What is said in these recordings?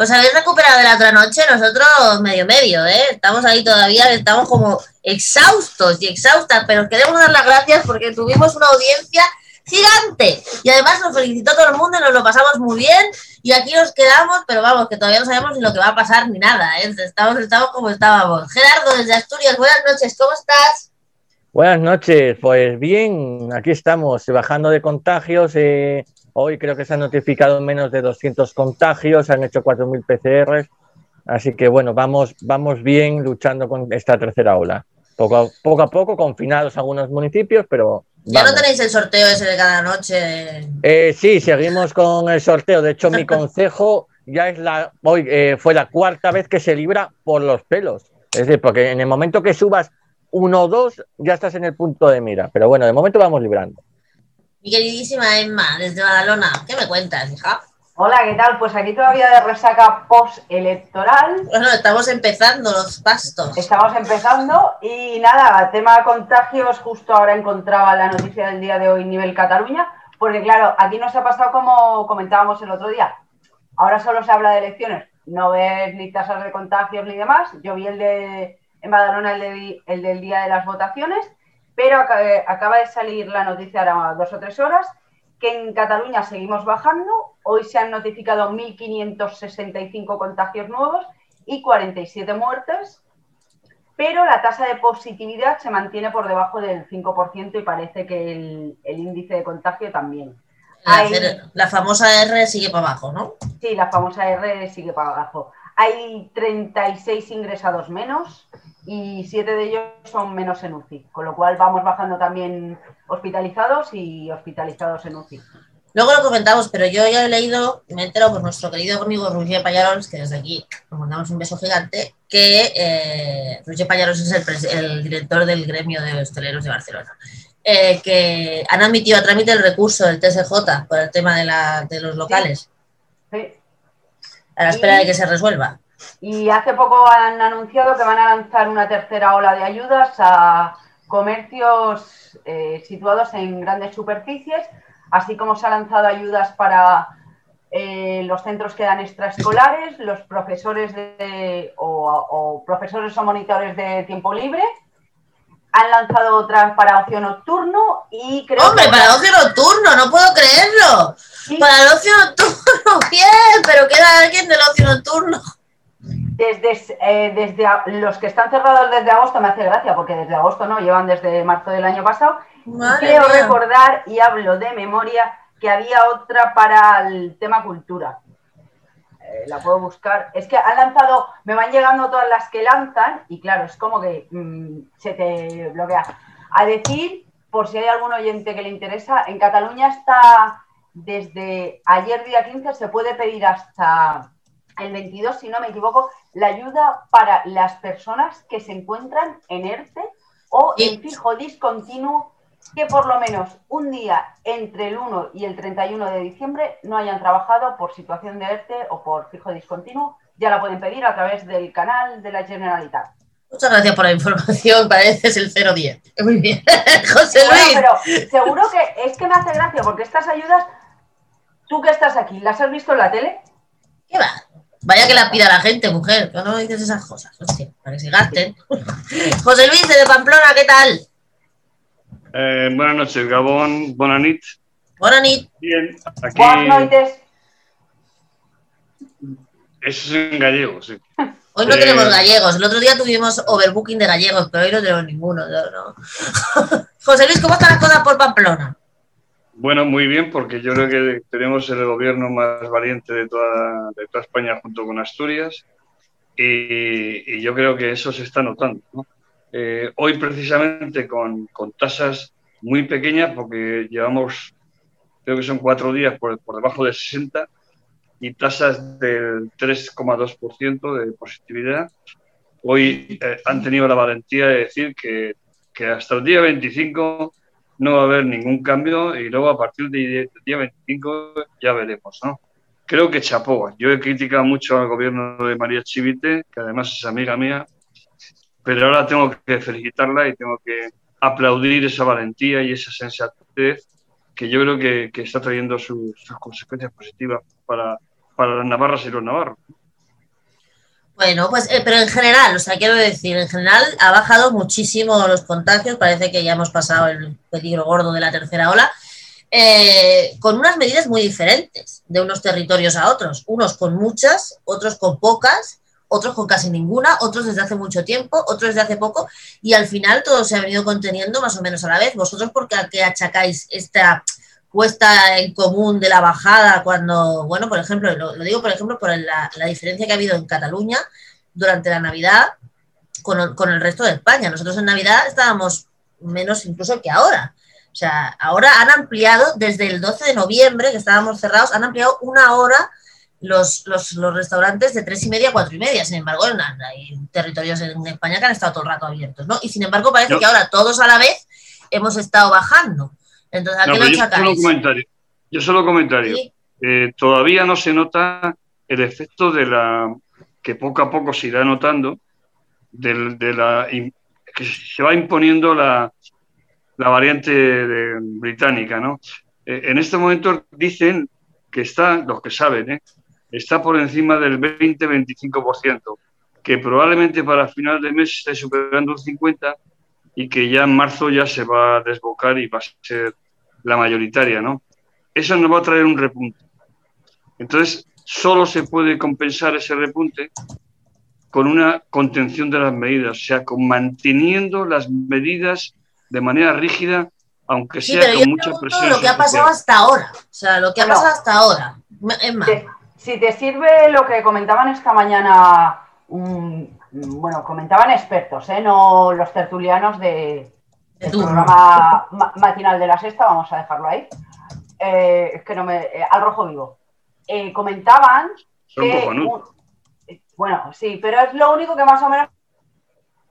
¿Os habéis recuperado de la otra noche? Nosotros medio medio, ¿eh? Estamos ahí todavía, estamos como exhaustos y exhaustas, pero os queremos dar las gracias porque tuvimos una audiencia gigante. Y además nos felicitó todo el mundo nos lo pasamos muy bien. Y aquí nos quedamos, pero vamos, que todavía no sabemos ni lo que va a pasar ni nada. ¿eh? Estamos, estamos como estábamos. Gerardo, desde Asturias, buenas noches, ¿cómo estás? Buenas noches, pues bien, aquí estamos, bajando de contagios. Eh, hoy creo que se han notificado menos de 200 contagios, se han hecho 4.000 PCRs. Así que bueno, vamos, vamos bien luchando con esta tercera ola. Poco a, poco a poco, confinados algunos municipios, pero ¿Ya no tenéis el sorteo ese de cada noche? Eh, sí, seguimos con el sorteo. De hecho, mi consejo ya es la. Hoy eh, fue la cuarta vez que se libra por los pelos. Es decir, porque en el momento que subas uno o dos, ya estás en el punto de mira. Pero bueno, de momento vamos librando. Mi queridísima Emma, desde Badalona, ¿qué me cuentas, hija? Hola, ¿qué tal? Pues aquí todavía de resaca post-electoral. Bueno, estamos empezando los pastos. Estamos empezando y nada, tema contagios, justo ahora encontraba la noticia del día de hoy nivel Cataluña, porque claro, aquí nos ha pasado como comentábamos el otro día. Ahora solo se habla de elecciones, no ves ni tasas de contagios ni demás. Yo vi el de en Badalona el, el del día de las votaciones, pero acaba de salir la noticia ahora dos o tres horas que en Cataluña seguimos bajando. Hoy se han notificado 1.565 contagios nuevos y 47 muertes, pero la tasa de positividad se mantiene por debajo del 5% y parece que el, índice de contagio también. La, famosa R sigue para abajo, ¿no? Sí, la famosa R sigue para abajo. Hay 36 ingresados menos y 7 de ellos son menos en UCI, con lo cual vamos bajando también hospitalizados y hospitalizados en UCI. Luego lo comentamos, pero yo ya he leído, me he enterado por nuestro querido amigo Roger Payarols, que desde aquí nos mandamos un beso gigante, que eh, Roger es el, director del gremio de hosteleros de Barcelona, eh, que han admitido a trámite el recurso del TSJ por el tema de, los locales. Sí. A la espera de que se resuelva. Y hace poco han anunciado que van a lanzar una tercera ola de ayudas a comercios eh, situados en grandes superficies, así como se han lanzado ayudas para eh, los centros que dan extraescolares, los profesores de, o, profesores o monitores de tiempo libre. Han lanzado otras para ocio nocturno y creo ¡Hombre, para ocio nocturno! ¡No puedo creerlo! Para el ocio nocturno, bien, pero queda alguien del ocio nocturno. Desde, eh, desde los que están cerrados desde agosto me hace gracia, porque desde agosto no, llevan desde marzo del año pasado. Creo recordar, y hablo de memoria, que había otra para el tema cultura. Eh, la puedo buscar. Es que han lanzado, me van llegando todas las que lanzan, y claro, es como que mm, se te bloquea. A decir, por si hay algún oyente que le interesa, en Cataluña está desde ayer día 15, se puede pedir hasta el 22, si no me equivoco, la ayuda para las personas que se encuentran en ERTE o en fijo discontinuo que por lo menos un día entre el 1 y el 31 de diciembre no hayan trabajado por situación de ERTE o por fijo discontinuo, ya la pueden pedir a través del canal de la Generalitat. Muchas gracias por la información, pareces el 010. Muy bien. José Luis. pero seguro que es que me hace gracia porque estas ayudas, tú que estás aquí, ¿las has visto en la tele? ¿Qué va? Vaya que la pida la gente, mujer, que no dices esas cosas, para que se gasten. José Luis, de Pamplona, ¿qué tal? Eh, buenas noches, Gabón, Bonanit. Bonanit. Bien, aquí. Buenas noches. Eso es en gallego, sí. Hoy no tenemos eh, gallegos. El otro día tuvimos overbooking de gallegos, pero hoy no tenemos ninguno. José Luis, ¿cómo están las cosas por Pamplona? Bueno, muy bien, porque yo creo que tenemos el gobierno más valiente de toda, de toda España junto con Asturias y, yo creo que eso se está notando. Eh, hoy precisamente con, con, tasas muy pequeñas, porque llevamos, creo que son cuatro días por, por debajo de 60 y tasas del 3,2% de positividad, hoy eh, han tenido la valentía de decir que, que hasta el día 25 no va a haber ningún cambio y luego a partir del día 25 ya veremos, ¿no? Creo que chapó. Yo he criticado mucho al gobierno de María Chivite, que además es amiga mía, pero ahora tengo que felicitarla y tengo que aplaudir esa valentía y esa sensatez que yo creo que, está trayendo sus consecuencias positivas para, para las navarras y los navarros. Bueno, pues, eh, pero en general, o sea, quiero decir, en general ha bajado muchísimo los contagios, parece que ya hemos pasado el peligro gordo de la tercera ola, eh, con unas medidas muy diferentes de unos territorios a otros, unos con muchas, otros con pocas, otros con casi ninguna, otros desde hace mucho tiempo, otros desde hace poco, y al final todo se ha venido conteniendo más o menos a la vez. ¿Vosotros por qué achacáis esta puesta en común de la bajada cuando, bueno, por ejemplo, lo, digo por ejemplo por la, diferencia que ha habido en Cataluña durante la Navidad con, con, el resto de España. Nosotros en Navidad estábamos menos incluso que ahora. O sea, ahora han ampliado desde el 12 de noviembre, que estábamos cerrados, han ampliado una hora los, los, los restaurantes de tres y media a cuatro y media. Sin embargo, hay territorios en España que han estado todo el rato abiertos, ¿no? Y sin embargo, parece que ahora todos a la vez hemos estado bajando. Entonces, ¿a qué lo yo, solo comentario, yo solo comentario. Eh, todavía no se nota el efecto de la que poco a poco se irá notando de, de la que se va imponiendo la, la variante británica, ¿no? Eh, en este momento dicen que está, los que saben, ¿eh? está por encima del 20-25%, que probablemente para final de mes esté superando un 50% y que ya en marzo ya se va a desbocar y va a ser la mayoritaria, ¿no? Eso nos va a traer un repunte. Entonces, solo se puede compensar ese repunte con una contención de las medidas, o sea, con manteniendo las medidas de manera rígida, aunque sea con mucha presión. Lo que ha pasado hasta ahora, o sea, lo que ha pasado hasta ahora. Es más. Si te sirve lo que comentaban esta mañana, bueno, comentaban expertos, ¿eh? no los tertulianos de, del programa matinal de la sexta, vamos a dejarlo ahí. Eh, es que no me. Eh, al rojo vivo. Eh, comentaban que. bueno, sí, pero es lo único que más o menos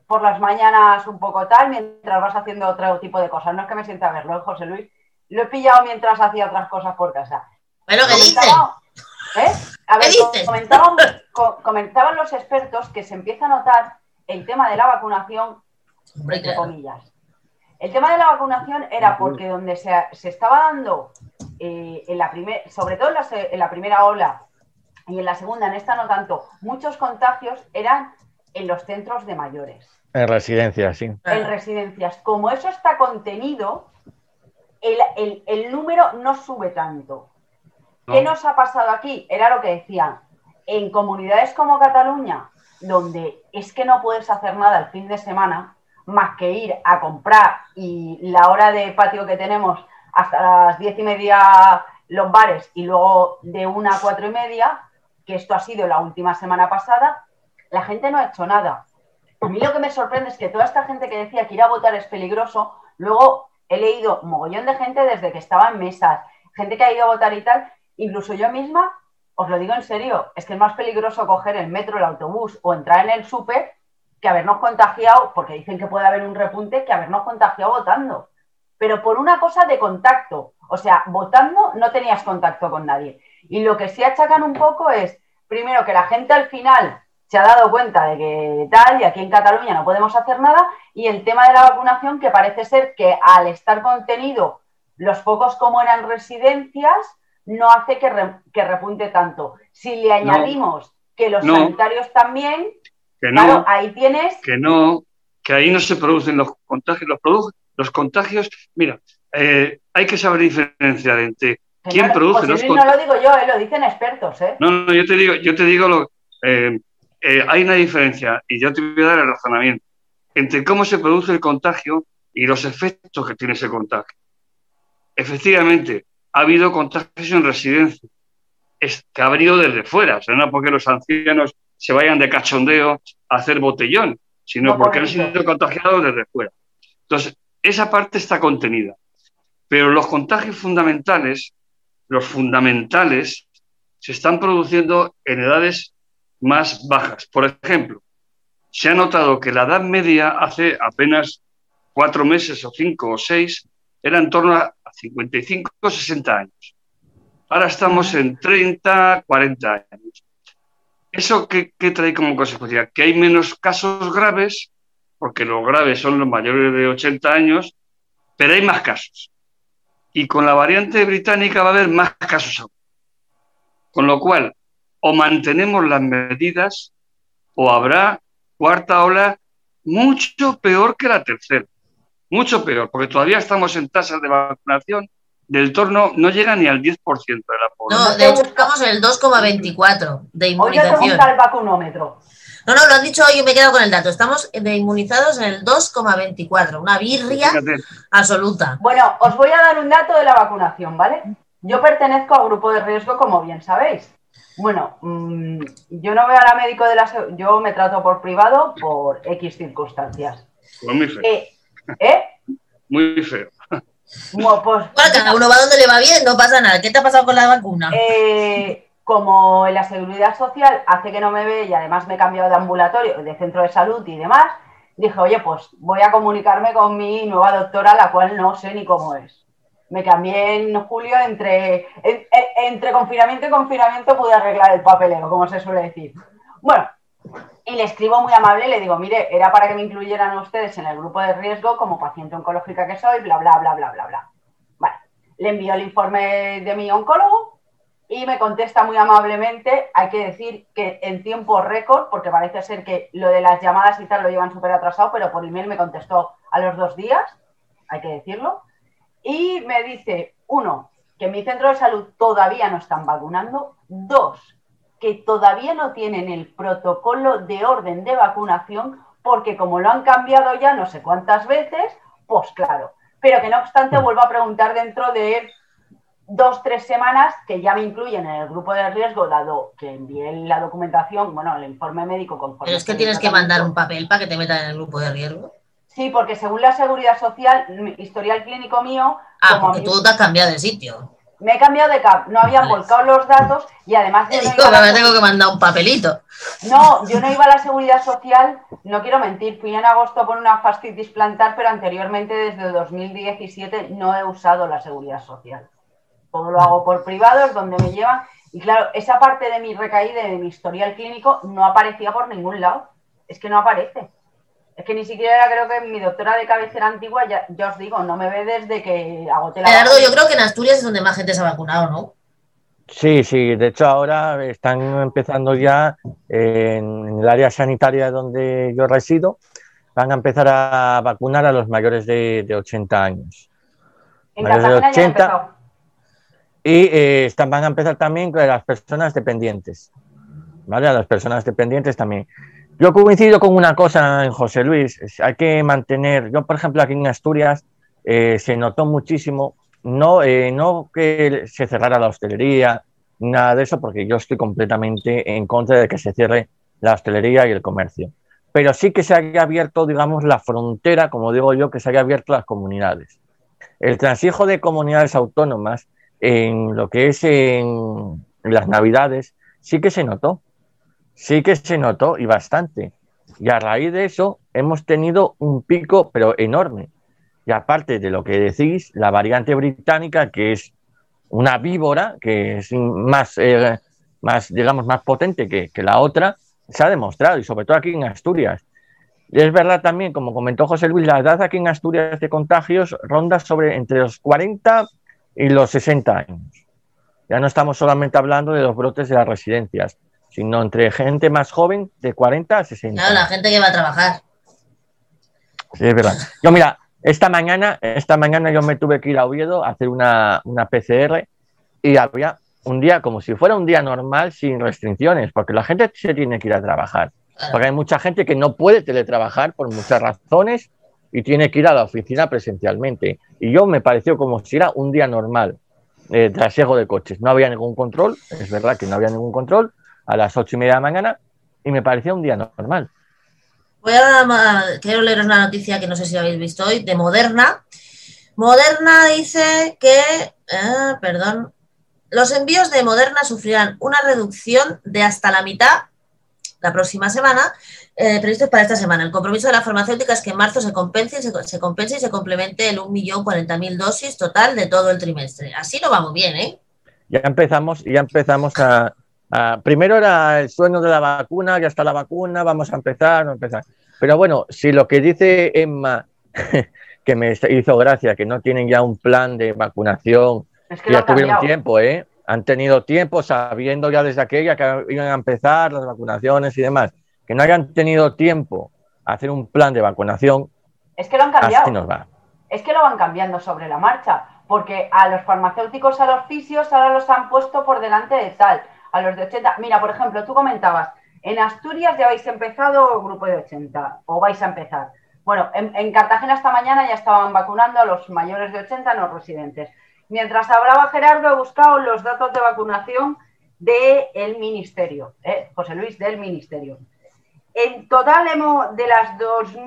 por las mañanas un poco tal, mientras vas haciendo otro tipo de cosas. No es que me sienta a verlo, José Luis. Lo he pillado mientras hacía otras cosas por casa. ¿Pero qué dices? ¿eh? A ver, comentaban, los expertos que se empieza a notar el tema de la vacunación, entre comillas. El tema de la vacunación era porque donde se, estaba dando, eh, en la sobre todo en la primera ola y en la segunda, en esta no tanto, muchos contagios eran en los centros de mayores. En residencias, sí. En residencias. Como eso está contenido, el, número no sube tanto. ¿Qué nos ha pasado aquí? Era lo que decían. En comunidades como Cataluña, donde es que no puedes hacer nada el fin de semana, más que ir a comprar y la hora de patio que tenemos hasta las diez y media los bares y luego de una a cuatro y media, que esto ha sido la última semana pasada, la gente no ha hecho nada. A mí lo que me sorprende es que toda esta gente que decía que ir a votar es peligroso, luego he leído mogollón de gente desde que estaba en mesas, gente que ha ido a votar y tal, incluso yo misma, os lo digo en serio, es que es más peligroso coger el metro, el autobús o entrar en el súper que habernos contagiado, porque dicen que puede haber un repunte, que habernos contagiado votando. Pero por una cosa de contacto, o sea, votando no tenías contacto con nadie. Y lo que sí achacan un poco es, primero, que la gente al final se ha dado cuenta de que tal, y aquí en Cataluña no podemos hacer nada, y el tema de la vacunación, que parece ser que al estar contenido los focos como eran residencias, no hace que, repunte tanto. Si le añadimos que los sanitarios también, que no, ahí tienes... Que no, que ahí no se producen los contagios, los, los contagios, mira, eh, hay que saber diferenciar entre quién produce los contagios. No lo digo yo, eh, lo dicen expertos, ¿eh? No, no, yo te digo, yo te digo lo, eh, hay una diferencia, y yo te voy a dar el razonamiento, entre cómo se produce el contagio y los efectos que tiene ese contagio. Efectivamente, ha habido contagios en residencia, es, que ha venido desde fuera, o sea, no porque los ancianos se vayan de cachondeo a hacer botellón, sino porque han sido contagiados desde fuera. Entonces, esa parte está contenida. Pero los contagios fundamentales, los fundamentales, se están produciendo en edades más bajas. Por ejemplo, se ha notado que la edad media hace apenas cuatro meses o cinco o seis era en torno a 55 o 60 años. Ahora estamos en 30, 40 años. ¿Eso qué, trae como consecuencia? Que hay menos casos graves, porque los graves son los mayores de 80 años, pero hay más casos. y con la variante británica va a haber más casos aún. Con lo cual, o mantenemos las medidas o habrá cuarta ola mucho peor que la tercera. Mucho peor, porque todavía estamos en tasas de vacunación del torno, no llega ni al 10% de la población. No, de hecho estamos en el 2,24 de inmunización. Hoy el vacunómetro. No, no, lo han dicho hoy, me he quedado con el dato. Estamos de inmunizados en el 2,24, una birria absoluta. Bueno, os voy a dar un dato de la vacunación, ¿vale? Yo pertenezco a grupo de riesgo, como bien sabéis. Bueno, mm, yo no veo a la médico de la... Yo me trato por privado por X circunstancias. Pues. Eh, ¿Eh? Muy feo. Bueno, pues, cada uno va donde le va bien, no pasa nada. ¿Qué te ha pasado con la vacuna? Eh, como en la seguridad social hace que no me ve y además me he cambiado de ambulatorio, de centro de salud y demás, dije, oye, pues voy a comunicarme con mi nueva doctora, la cual no sé ni cómo es. Me cambié en julio entre, entre confinamiento y confinamiento, pude arreglar el papeleo, como se suele decir. Bueno, y le escribo muy amable, le digo, mire, era para que me incluyeran ustedes en el grupo de riesgo como paciente oncológica que soy, bla, bla, bla, bla, bla, bla. Vale, le envío el informe de mi oncólogo y me contesta muy amablemente, hay que decir que en tiempo récord, porque parece ser que lo de las llamadas tal lo llevan súper atrasado, pero por email me contestó a los dos días, hay que decirlo, y me dice, uno, que en mi centro de salud todavía no están vacunando, dos, que todavía no tienen el protocolo de orden de vacunación, porque como lo han cambiado ya no sé cuántas veces, pues claro, pero que no obstante mm. vuelvo a preguntar dentro de dos, tres semanas que ya me incluyen en el grupo de riesgo, dado que envié la documentación, bueno, el informe médico conforme. Pero es que tienes que mandar un papel para que te metan en el grupo de riesgo. Sí, porque según la seguridad social, historial clínico mío. Ah, porque tú te has cambiado de sitio. Me he cambiado de CAP, no habían volcado los datos y además. Yo no me tengo que mandar un papelito. No, yo no iba a la seguridad social, no quiero mentir, fui en agosto por una fastitis plantar, pero anteriormente, desde 2017, no he usado la seguridad social todo lo hago por privados, donde me llevan. Y claro, esa parte de mi recaída, de mi historial clínico, no aparecía por ningún lado. Es que no aparece. Es que ni siquiera creo que mi doctora de cabecera antigua, ya, os digo, no me ve desde que agoté la. Gerardo, yo creo que en Asturias es donde más gente se ha vacunado, ¿no? Sí, sí, de hecho ahora están empezando ya en el área sanitaria donde yo resido, van a empezar a vacunar a los mayores de, 80 años. En mayores de 80, y eh, van a empezar también con las personas dependientes. ¿Vale? A las personas dependientes también. Yo coincido con una cosa en José Luis, hay que mantener, yo por ejemplo aquí en Asturias eh, se notó muchísimo, no, eh, no que se cerrara la hostelería, nada de eso, porque yo estoy completamente en contra de que se cierre la hostelería y el comercio, pero sí que se haya abierto, digamos, la frontera, como digo yo, que se haya abierto las comunidades. El transijo de comunidades autónomas en lo que es en las navidades, sí que se notó, sí que se notó y bastante. Y a raíz de eso hemos tenido un pico, pero enorme. Y aparte de lo que decís, la variante británica, que es una víbora, que es más, eh, más digamos, más potente que, que, la otra, se ha demostrado, y sobre todo aquí en Asturias. Y es verdad también, como comentó José Luis, la edad aquí en Asturias de contagios ronda sobre entre los 40 y los 60 años. Ya no estamos solamente hablando de los brotes de las residencias, sino entre gente más joven de 40 a 60. Claro, la gente que va a trabajar. Sí, es verdad. Yo, mira, esta mañana, esta mañana yo me tuve que ir a Oviedo a hacer una, una PCR y había un día como si fuera un día normal sin restricciones, porque la gente se tiene que ir a trabajar. Porque hay mucha gente que no puede teletrabajar por muchas razones y tiene que ir a la oficina presencialmente. Y yo me pareció como si era un día normal, eh, trasiego de coches. No había ningún control, es verdad que no había ningún control, a las ocho y media de la mañana, y me parecía un día normal. Voy a, quiero leeros una noticia que no sé si habéis visto hoy, de Moderna. Moderna dice que, eh, perdón, los envíos de Moderna sufrirán una reducción de hasta la mitad la próxima semana eh, previstos para esta semana. El compromiso de la farmacéutica es que en marzo se compense, se, se compense y se complemente el 1.040.000 dosis total de todo el trimestre. Así no vamos bien, ¿eh? Ya empezamos, ya empezamos a, Primero era el sueño de la vacuna, ya está la vacuna, vamos a empezar, no empezar. Pero bueno, si lo que dice Emma, que me hizo gracia, que no tienen ya un plan de vacunación. Es que ya tuvieron tiempo, ¿eh? Han tenido tiempo sabiendo ya desde aquella que iban a empezar las vacunaciones y demás. Que no hayan tenido tiempo a hacer un plan de vacunación. Es que lo han cambiado. nos va. Es que lo van cambiando sobre la marcha, porque a los farmacéuticos, a los fisios, ahora los han puesto por delante de tal, a los de 80. Mira, por ejemplo, tú comentabas, en Asturias ya habéis empezado grupo de 80, o vais a empezar. Bueno, en, Cartagena esta mañana ya estaban vacunando a los mayores de 80 no residentes. Mientras hablaba Gerardo, he buscado los datos de vacunación del ministerio, ¿eh? José Luis, del ministerio. En total, hemos, de las 2,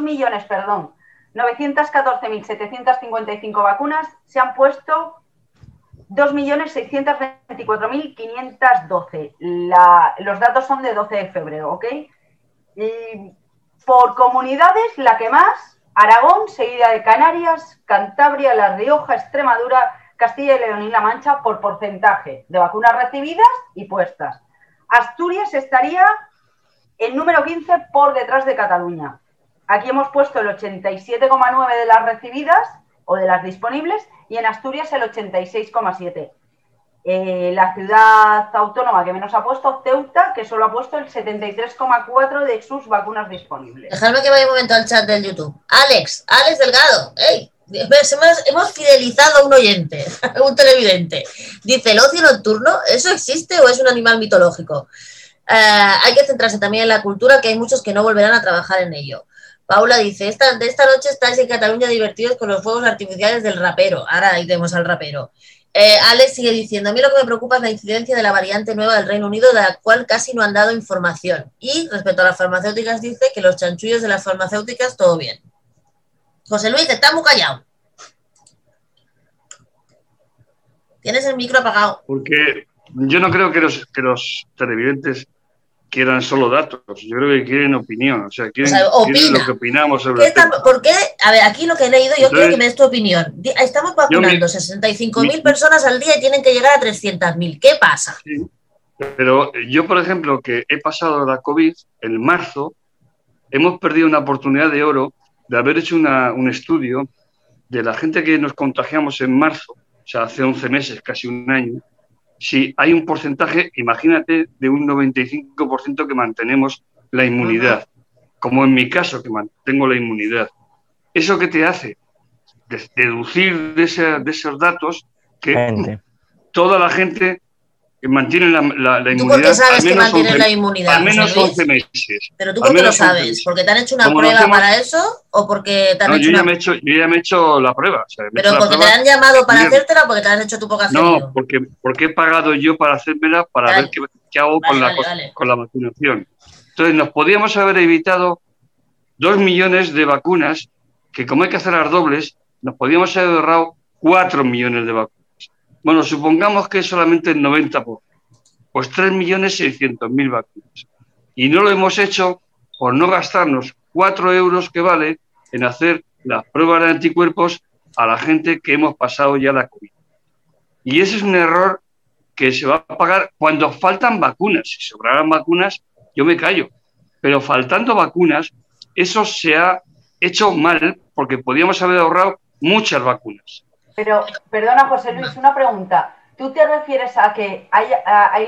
millones, perdón, 914.755 vacunas, se han puesto 2.624.512. Los datos son de 12 de febrero, ¿ok? Y por comunidades, la que más, Aragón, seguida de Canarias, Cantabria, La Rioja, Extremadura, Castilla y León y La Mancha por porcentaje de vacunas recibidas y puestas. Asturias estaría el número 15 por detrás de Cataluña. Aquí hemos puesto el 87,9 de las recibidas o de las disponibles y en Asturias el 86,7. Eh, la ciudad autónoma que menos ha puesto, Ceuta, que solo ha puesto el 73,4 de sus vacunas disponibles. Dejadme que vaya un momento al chat del YouTube. Alex, Alex Delgado, hey, hemos, fidelizado a un oyente, un televidente. Dice, ¿el ocio nocturno, eso existe o es un animal mitológico? Eh, hay que centrarse también en la cultura, que hay muchos que no volverán a trabajar en ello. Paula dice, esta, de esta noche estáis en Cataluña divertidos con los fuegos artificiales del rapero. Ahora iremos al rapero. Eh, Alex sigue diciendo, a mí lo que me preocupa es la incidencia de la variante nueva del Reino Unido, de la cual casi no han dado información. Y respecto a las farmacéuticas, dice que los chanchullos de las farmacéuticas, todo bien. José Luis, está muy callado. Tienes el micro apagado. Porque yo no creo que los televidentes quieran solo datos, yo creo que quieren opinión, o sea, quieren, lo que opinamos sobre ¿Por qué? A ver, aquí lo que he leído, yo quiero que me des tu opinión. Estamos vacunando 65.000 personas al día y tienen que llegar a 300.000. ¿Qué pasa? pero yo, por ejemplo, que he pasado la COVID en marzo, hemos perdido una oportunidad de oro de haber hecho un estudio de la gente que nos contagiamos en marzo, o sea, hace 11 meses, casi un año, si hay un porcentaje, imagínate, de un 95% que mantenemos la inmunidad, como en mi caso, que mantengo la inmunidad. ¿Eso qué te hace? Deducir de, de esos datos que toda la gente mantiene la, la, la inmunidad. ¿Tú por qué sabes que mantiene la inmunidad? Al menos 11 meses. ¿Pero tú por qué lo sabes? ¿Porque te han hecho una prueba para eso o porque te han no, hecho yo, ya me he hecho, yo ya me he hecho la prueba. O sea, ¿Pero porque te han llamado para hacértela o porque te han hecho tu poca No, porque, porque he pagado yo para hacérmela para ver qué, qué hago con, la, con la vacunación. Entonces, nos podíamos haber evitado dos millones de vacunas que como hay que hacer las dobles, nos podíamos haber ahorrado cuatro millones de vacunas. Bueno, supongamos que es solamente el 90%, pues 3.600.000 vacunas. Y no lo hemos hecho por no gastarnos 4 euros que vale en hacer las pruebas de anticuerpos a la gente que hemos pasado ya la COVID. Y ese es un error que se va a pagar cuando faltan vacunas. Si sobraran vacunas, yo me callo. Pero faltando vacunas, eso se ha hecho mal porque podíamos haber ahorrado muchas vacunas. Pero, perdona, José Luis, una pregunta. ¿Tú te refieres a que hay, hay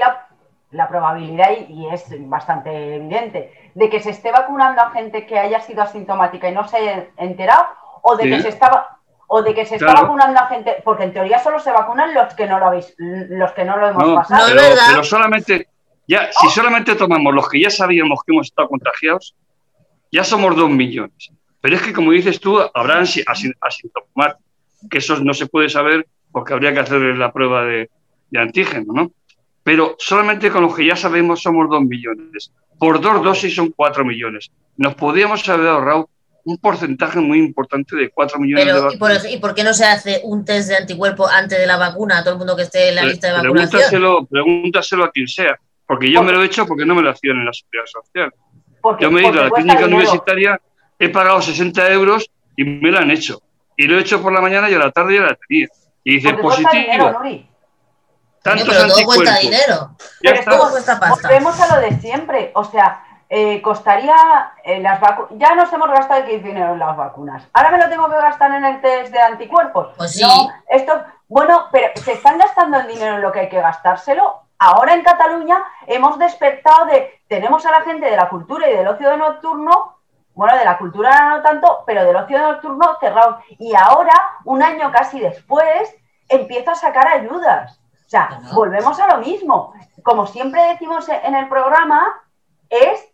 la, probabilidad, y es bastante evidente, de que se esté vacunando a gente que haya sido asintomática y no se haya enterado? ¿O de que se estaba o de que se está vacunando a gente, porque en teoría solo se vacunan los que no lo habéis, los que no lo hemos pasado. Pero, pero, solamente, ya, si solamente tomamos los que ya sabíamos que hemos estado contagiados, ya somos dos millones. Pero es que, como dices tú, habrán asintomáticos que eso no se puede saber porque habría que hacer la prueba de, antígeno, ¿no? Pero solamente con los que ya sabemos somos dos millones. Por dos dosis son cuatro millones. Nos podríamos haber ahorrado un porcentaje muy importante de cuatro millones de vacunas. ¿y por, qué no se hace un test de anticuerpo antes de la vacuna a todo el mundo que esté en la lista de vacunación? Pregúntaselo, pregúntaselo a quien sea, porque yo me lo he hecho porque no me lo hacían en la seguridad social. yo me he ido a la clínica universitaria, he pagado 60 euros y me lo han hecho y lo he hecho por la mañana y a la tarde ya la tenía. Y dice positivo. Tantos pero todo cuesta dinero. Pero ¿Cómo cuesta pasta? Volvemos a lo de siempre. O sea, eh, costaría eh, las vacunas. Ya nos hemos gastado el dinero en las vacunas. Ahora me lo tengo que gastar en el test de anticuerpos. Pues sí. No, esto, bueno, pero se están gastando el dinero en lo que hay que gastárselo. Ahora en Cataluña hemos despertado de. Tenemos a la gente de la cultura y del ocio nocturno, bueno, de la cultura no tanto, pero del ocio nocturno cerrado. Y ahora, un año casi después, empiezo a sacar ayudas. O sea, volvemos a lo mismo. Como siempre decimos en el programa, es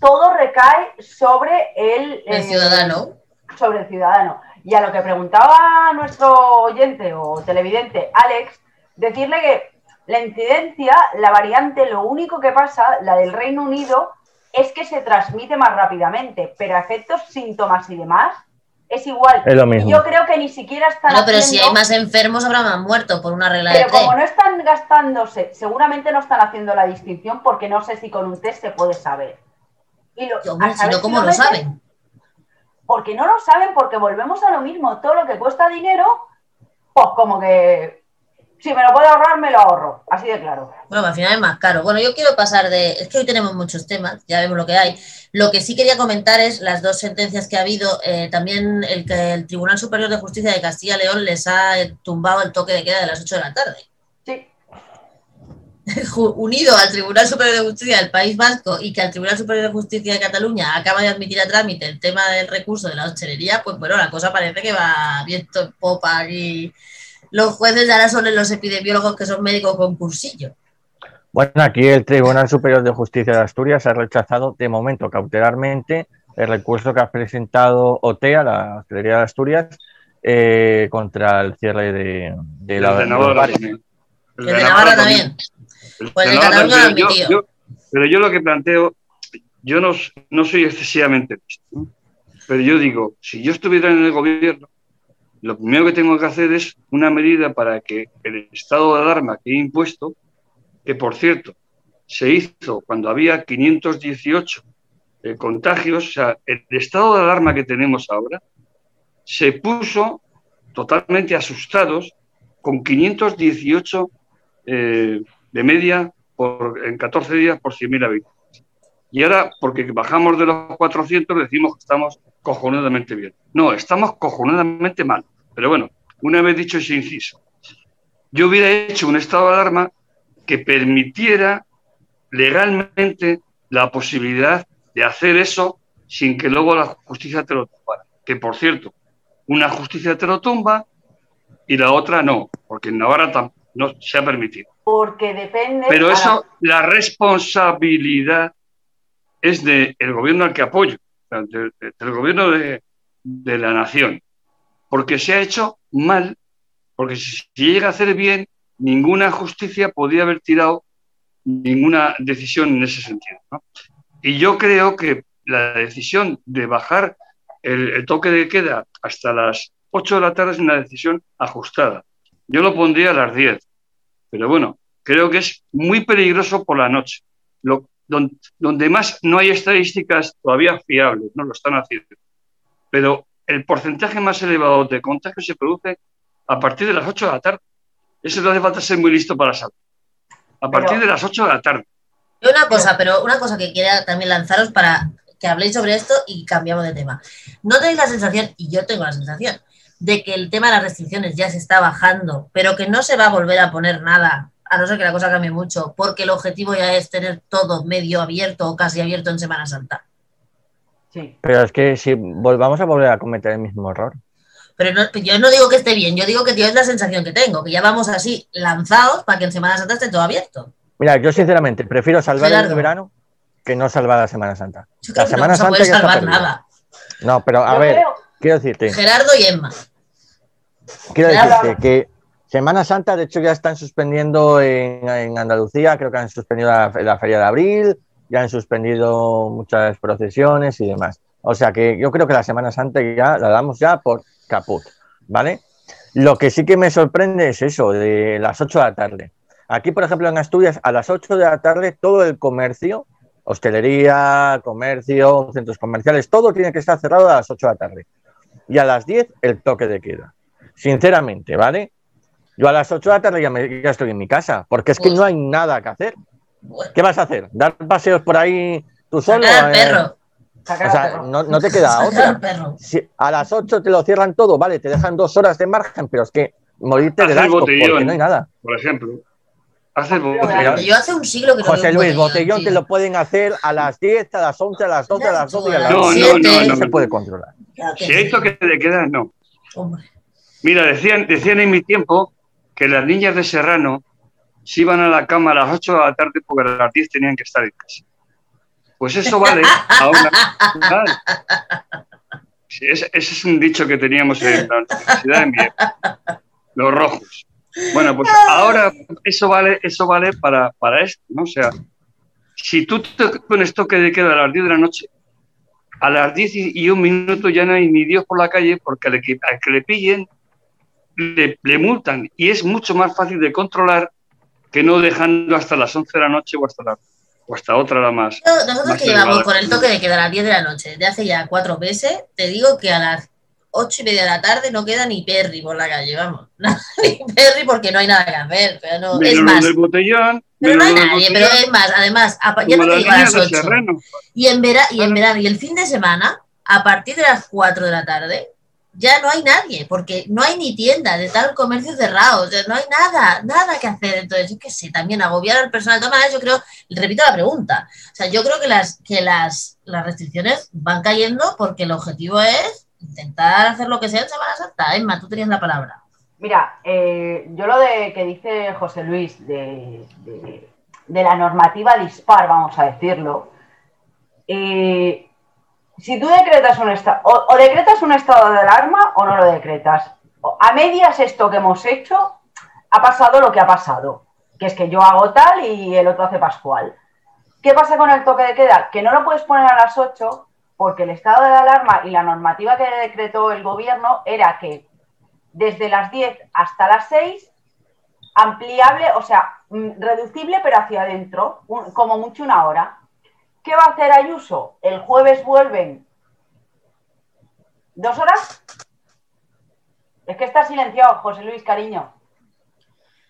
todo recae sobre el, el ciudadano. Sobre el ciudadano. Y a lo que preguntaba nuestro oyente o televidente, Alex, decirle que la incidencia, la variante, lo único que pasa, la del Reino Unido, es que se transmite más rápidamente, pero a efectos, síntomas y demás, es igual. Es lo mismo. Yo creo que ni siquiera están. No, pero si hay más enfermos, habrá más muertos por una regla pero de tres. como no están gastándose, seguramente no están haciendo la distinción porque no sé si con un test se puede saber. Y lo, Hombre, a si saber no, ¿cómo lo saben? Porque no lo saben, porque volvemos a lo mismo. Todo lo que cuesta dinero, pues como que si me lo puedo ahorrar, me lo ahorro. Así de claro. Bueno, al final es más caro. Bueno, yo quiero pasar de. Es que hoy tenemos muchos temas, ya vemos lo que hay. Lo que sí quería comentar es las dos sentencias que ha habido. eh, también el que el Tribunal Superior de Justicia de Castilla y León les ha tumbado el toque de queda de las 8 de la tarde. Sí. Unido al Tribunal Superior de Justicia del País Vasco y que al Tribunal Superior de Justicia de Cataluña acaba de admitir a trámite el tema del recurso de la hostelería, pues bueno, la cosa parece que va viento en popa aquí. Los jueces ya ahora son los epidemiólogos que son médicos con cursillo. Bueno, aquí el Tribunal Superior de Justicia de Asturias ha rechazado de momento cautelarmente el recurso que ha presentado OTEA, la Hostelería de Asturias, eh, contra el cierre de, de El la de Navarra. El de Navarra también. Pues de el de Navarra Cataluña lo pero yo lo que planteo, yo no, no soy excesivamente pero yo digo, si yo estuviera en el gobierno, lo primero que tengo que hacer es una medida para que el estado de alarma que he impuesto, que por cierto se hizo cuando había 518 eh, contagios, o sea, el estado de alarma que tenemos ahora se puso totalmente asustados con 518 eh, de media en 14 días por 100.000 habitantes. Y ahora, porque bajamos de los 400, decimos que estamos cojonudamente bien. No, estamos cojonudamente mal. Pero bueno, una vez dicho ese inciso, yo hubiera hecho un estado de alarma que permitiera legalmente la posibilidad de hacer eso sin que luego la justicia te lo tumbara. Que por cierto, una justicia te lo tumba y la otra no, porque en Navarra tam- no se ha permitido. Porque depende. Pero eso, la responsabilidad es del gobierno al que apoyo, del gobierno de, de la nación, porque se ha hecho mal, porque si llega a hacer bien, ninguna justicia podía haber tirado ninguna decisión en ese sentido. Y yo creo que la decisión de bajar el, toque de queda hasta las 8 de la tarde es una decisión ajustada. Yo lo pondría a las 10, pero bueno, creo que es muy peligroso por la noche. Lo, don- donde más no hay estadísticas todavía fiables, no lo están haciendo. Pero el porcentaje más elevado de contagios se produce a partir de las 8 de la tarde. Eso no hace falta ser muy listo para saber. A partir Pero- de las 8 de la tarde. Y una cosa, pero una cosa que quería también lanzaros para que habléis sobre esto y cambiamos de tema. ¿No tenéis la sensación, y yo tengo la sensación, de que el tema de las restricciones ya se está bajando, pero que no se va a volver a poner nada, a no ser que la cosa cambie mucho, porque el objetivo ya es tener todo medio abierto o casi abierto en Semana Santa? Sí. Pero es que si volvamos a volver a cometer el mismo error. Pero no- yo no digo que esté bien, yo digo que tío, es la sensación que tengo, que ya vamos así lanzados para que en Semana Santa esté todo abierto. Mira, yo sinceramente prefiero salvar Gerardo. el verano que no salvar la Semana Santa. Yo La que Semana no se Santa puede ya está salvar nada. No, pero a Yo ver, creo- quiero decirte, Gerardo y Emma. quiero Gerardo. decirte que Semana Santa, de hecho, ya están suspendiendo en, en Andalucía, creo que han suspendido la, la Feria de Abril, ya han suspendido muchas procesiones y demás. O sea que yo creo que la Semana Santa ya la damos ya por caput, ¿vale? Lo que sí que me sorprende es eso, de las 8 de la tarde. Aquí, por ejemplo, en Asturias, a las 8 de la tarde, todo el comercio, hostelería, comercio, centros comerciales, todo tiene que estar cerrado a las 8 de la tarde. Y a las 10, el toque de queda. Sinceramente, ¿vale? Yo a las 8 de la tarde ya, me- ya estoy en mi casa, porque es que no hay nada que hacer. Bueno, ¿Qué vas a hacer? ¿Dar paseos por ahí Tú solo. Sacar perro. o sea, no, te queda otra. Si a las 8 te lo cierran todo, vale, te dejan dos horas de margen, pero es que morirte de asco porque no hay nada. Por ejemplo. Hace botellón. Yo hace un siglo que no José Luis, botellón, te lo pueden hacer a las 10, a las 11, a las 12, a las 12 y a las No, no, no, no, se puede controlar. Si hay toque de queda, no. Mira, decían, decían en mi tiempo que las niñas de Serrano se iban a la cama a las 8 de la tarde porque a las 10 tenían que estar en casa. Pues eso vale ahora. ese, es un dicho que teníamos en la Universidad de. Los rojos. Bueno, pues ahora eso vale, eso vale para, para esto, ¿no? O sea, si tú te pones toque de queda a las 10 de la noche, a las 10 y un minuto ya no hay ni Dios por la calle porque al que, le pillen le, le, multan y es mucho más fácil de controlar que no dejando hasta las 11 de la noche o hasta, la, o hasta otra la más. Nosotros que llevamos con el toque de queda a las 10 de la noche de hace ya cuatro meses, te digo que a las ocho y media de la tarde no queda ni Perry por la calle, vamos. ni Perry porque no hay nada que hacer. Pero no, es más. Del botellón, pero no hay nadie, pero es más, además, ya no te digo a las 8. Y en, vera, y en verano y el fin de semana, a partir de las 4 de la tarde, ya no hay nadie, porque no hay ni tienda, de tal comercio cerrado, no hay nada, nada que hacer. Entonces, yo qué sé, también agobiar al personal. De yo creo, repito la pregunta, o sea, yo creo que las, que las, las restricciones van cayendo porque el objetivo es intentar hacer lo que sea en Semana Santa. Emma, tú tenías la palabra. Mira, eh, yo lo de que dice José Luis de, la normativa dispar, vamos a decirlo, eh, si tú decretas un estado, o, decretas un estado de alarma o no lo decretas. A medias esto que hemos hecho, ha pasado lo que ha pasado, que es que yo hago tal y el otro hace Pascual. ¿Qué pasa con el toque de queda? Que no lo puedes poner a las 8 porque el estado de alarma y la normativa que decretó el gobierno era que desde las 10 hasta las 6, ampliable, o sea, mm, reducible pero hacia adentro, como mucho una hora. ¿Qué va a hacer Ayuso? El jueves vuelven dos horas. Es que está silenciado, José Luis, cariño.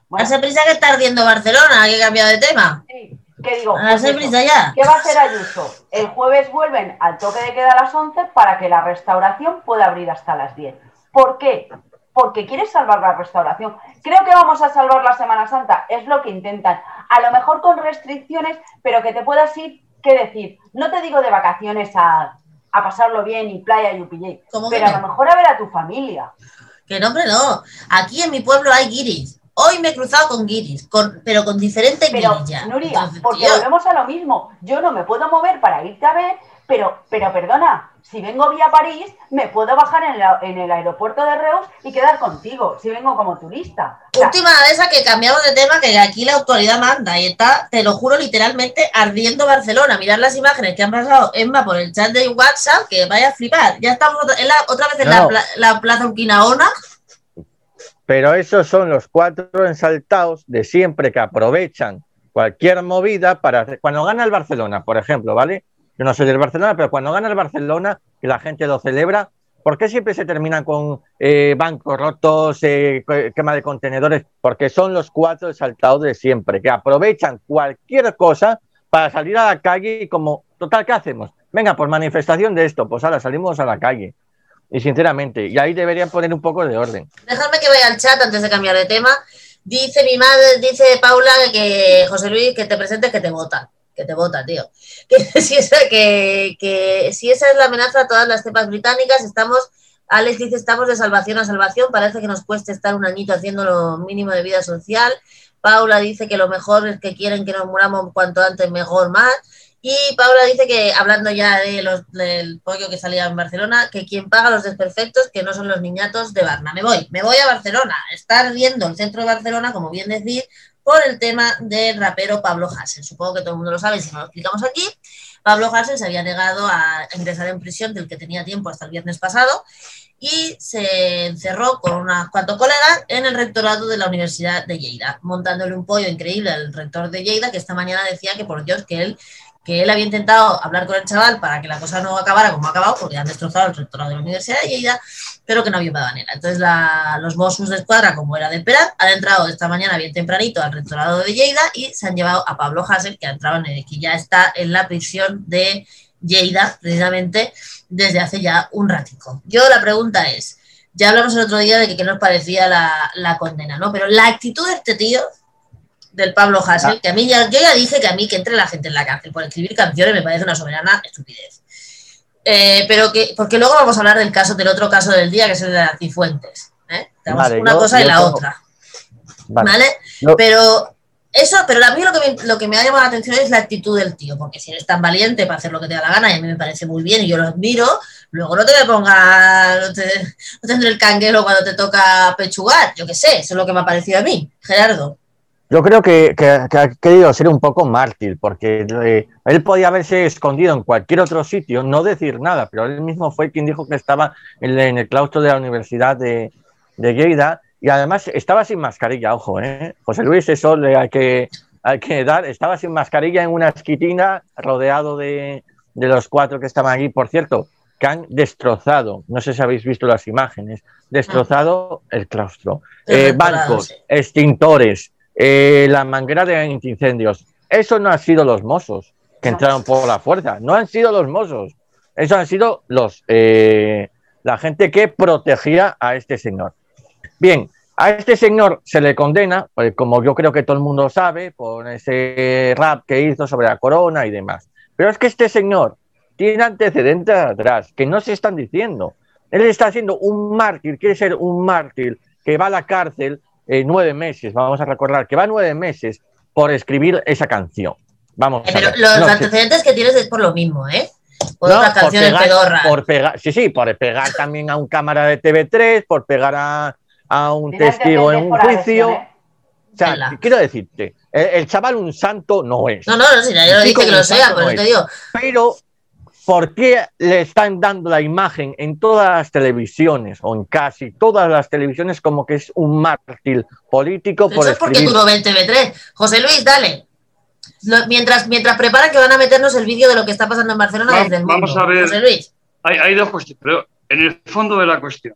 Bueno. Hace prisa que está ardiendo Barcelona, que he cambiado de tema. Sí. ¿Qué digo? Pues ya. ¿Qué va a hacer Ayuso? El jueves vuelven al toque de queda a las 11 para que la restauración pueda abrir hasta las 10. ¿Por qué? Porque quieres salvar la restauración. Creo que vamos a salvar la Semana Santa, es lo que intentan. A lo mejor con restricciones, pero que te puedas ir, ¿qué decir? No te digo de vacaciones a, pasarlo bien y playa y upillé, pero a lo mejor a ver a tu familia. Que no, hombre, no. Aquí en mi pueblo hay guiris. Hoy me he cruzado con guiris, con, pero con diferentes pero, Nuria, porque volvemos a lo mismo. Yo no me puedo mover para irte a ver, pero, pero perdona, si vengo vía París, me puedo bajar en, el aeropuerto de Reus y quedar contigo, si vengo como turista. Última vez a que cambiamos de tema, que aquí la autoridad manda y está, te lo juro, literalmente ardiendo Barcelona. Mirar las imágenes que han pasado Emma por el chat de WhatsApp, que vaya a flipar. Ya estamos otra, vez en la, la, Plaza Urquinaona pero esos son los cuatro ensaltados de siempre que aprovechan cualquier movida para cuando gana el Barcelona, por ejemplo, ¿vale? Yo no soy del Barcelona, pero cuando gana el Barcelona y la gente lo celebra, ¿por qué siempre se terminan con eh, bancos rotos, eh, quema de contenedores? Porque son los cuatro exaltados de siempre, que aprovechan cualquier cosa para salir a la calle y como, total, ¿qué hacemos? Venga, por manifestación de esto, pues ahora salimos a la calle. Y sinceramente, y ahí deberían poner un poco de orden. Dejadme que vaya al chat antes de cambiar de tema. Dice mi madre, dice Paula, que José Luis, que te presentes, que te vota. Que te vota, tío. Que si, esa, que, que si esa es la amenaza a todas las cepas británicas, estamos Alex dice, estamos de salvación a salvación, parece que nos cueste estar un añito haciendo lo mínimo de vida social. Paula dice que lo mejor es que quieren que nos muramos cuanto antes, mejor más. Y Paula dice que, hablando ya de los, del pollo que salía en Barcelona, que quien paga los desperfectos, que no son los niñatos de Barna. Me voy, me voy a Barcelona, estar viendo el centro de Barcelona, como bien decir, por el tema del rapero Pablo Hassel. Supongo que todo el mundo lo sabe si no lo explicamos aquí. Pablo Hassel se había negado a ingresar en prisión del que tenía tiempo hasta el viernes pasado y se encerró con unos cuantos colegas en el rectorado de la Universidad de Lleida, montándole un pollo increíble al rector de Lleida, que esta mañana decía que por Dios que él que él había intentado hablar con el chaval para que la cosa no acabara como ha acabado, porque han destrozado el rectorado de la Universidad de Lleida, pero que no había manera. Entonces los Mossos de Escuadra, como era de esperar, han entrado esta mañana bien tempranito al rectorado de Lleida y se han llevado a Pablo Hassel, que, ha entrado en el, que ya está en la prisión de Lleida, precisamente desde hace ya un ratico. Yo la pregunta es, ya hablamos el otro día de que qué nos parecía la, condena, ¿no? Pero la actitud de este tío, del Pablo Hassel, que a mí ya, yo ya dije que a mí que entre la gente en la cárcel por escribir canciones me parece una soberana estupidez. Eh, pero que, porque luego vamos a hablar del caso, del otro caso del día, que es el de las Cifuentes. ¿eh? una cosa y la otra. ¿Vale? Pero eso, pero a mí lo que, me, lo que me ha llamado la atención es la actitud del tío, porque si eres tan valiente para hacer lo que te da la gana, y a mí me parece muy bien y yo lo admiro, luego no te me ponga, no, te, no tendré el canguelo cuando te toca pechugar, yo qué sé, eso es lo que me ha parecido a mí, Gerardo. Yo creo que, ha querido ser un poco mártir, porque eh, él podía haberse escondido en cualquier otro sitio, no decir nada, pero él mismo fue quien dijo que estaba en, el claustro de la Universidad de, de Lleida y además estaba sin mascarilla, ojo, ¿eh? José Luis, eso le hay que, hay que dar. Estaba sin mascarilla en una esquitina, rodeado de, los cuatro que estaban allí. Por cierto, que han destrozado, no sé si habéis visto las imágenes, destrozado el claustro. Eh, bancos, extintores, eh, la manguera de incendios. Eso no han sido los mozos que entraron por la fuerza, no han sido los mozos. Eso han sido los eh, la gente que protegía a este señor. Bien, a este señor se le condena, pues, como yo creo que todo el mundo sabe, por ese rap que hizo sobre la corona y demás. Pero es que este señor tiene antecedentes atrás que no se están diciendo. Él está siendo un mártir, quiere ser un mártir que va a la cárcel eh, nueve meses, vamos a recordar, que va nueve meses por escribir esa canción. Vamos pero los antecedentes que tienes es por lo mismo, ¿eh? Por no, por pegar, sí, sí, por pegar también a un cámara de TV3, por pegar a, a un testigo en un juicio. ¿eh? O sea, quiero decirte, el, chaval un santo no es. No, no, no, si nadie lo dice que lo sea, por eso te digo. Pero, ¿por qué le están dando la imagen en todas las televisiones, o en casi todas las televisiones, como que es un mártir político? Eso es porque tú no ves TV3. José Luis, dale. mientras, mientras prepara que van a meternos el vídeo de lo que está pasando en Barcelona vamos, desde el mundo. Vamos a ver. José Luis. Hay, hay dos cuestiones, pero en el fondo de la cuestión.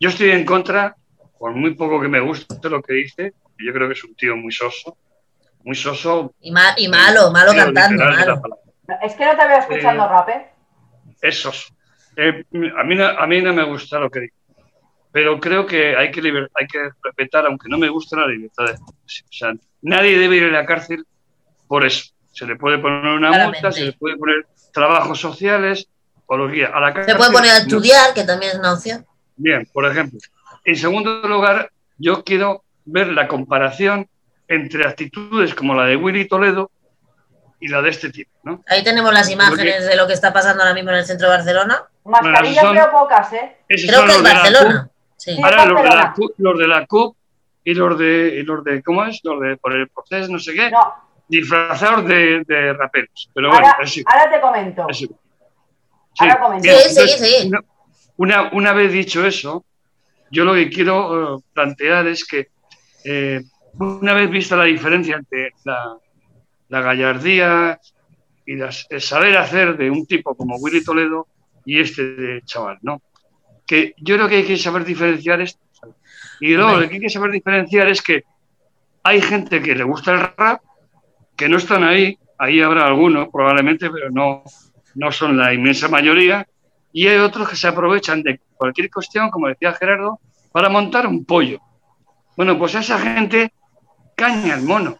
Yo estoy en contra por muy poco que me guste lo que dice, yo creo que es un tío muy soso, muy soso. Y, y malo, malo cantando, Es que no te veo escuchando eh, rap, ¿eh? Es soso. Eh, a, mí, a mí no me gusta lo que dice, pero creo que hay que, hay que respetar, aunque no me guste, la libertad de O sea, nadie debe ir a la cárcel por eso. Se le puede poner una multa, se le puede poner trabajos sociales o los guías. A la cárcel, se puede poner a estudiar, que también es una opción. Bien, por ejemplo. En segundo lugar, yo quiero ver la comparación entre actitudes como la de Willy Toledo y la de este tipo. ¿no? Ahí tenemos las imágenes de lo que está pasando ahora mismo en el centro de Barcelona. Mascarillas creo pocas, ¿eh? Creo que es Barcelona. Sí. Ahora los de, la CUP, los de la CUP y los de, y los de ¿cómo es? Los de por el proceso, no sé qué, disfrazados de, de, raperos. Pero bueno, ahora, te comento. Sí, ahora comento. sí, sí, sí. una, una vez dicho eso, yo lo que quiero eh, plantear es que eh, una vez vista la diferencia entre la, gallardía y el saber hacer de un tipo como Willy Toledo y este chaval, ¿no? Que yo creo que hay que saber diferenciar esto. Y luego lo que hay que saber diferenciar es que hay gente que le gusta el rap, que no están ahí, ahí habrá algunos probablemente, pero no, no son la inmensa mayoría, y hay otros que se aprovechan de cualquier cuestión, como decía Gerardo, para montar un pollo. Bueno, pues esa gente caña el mono,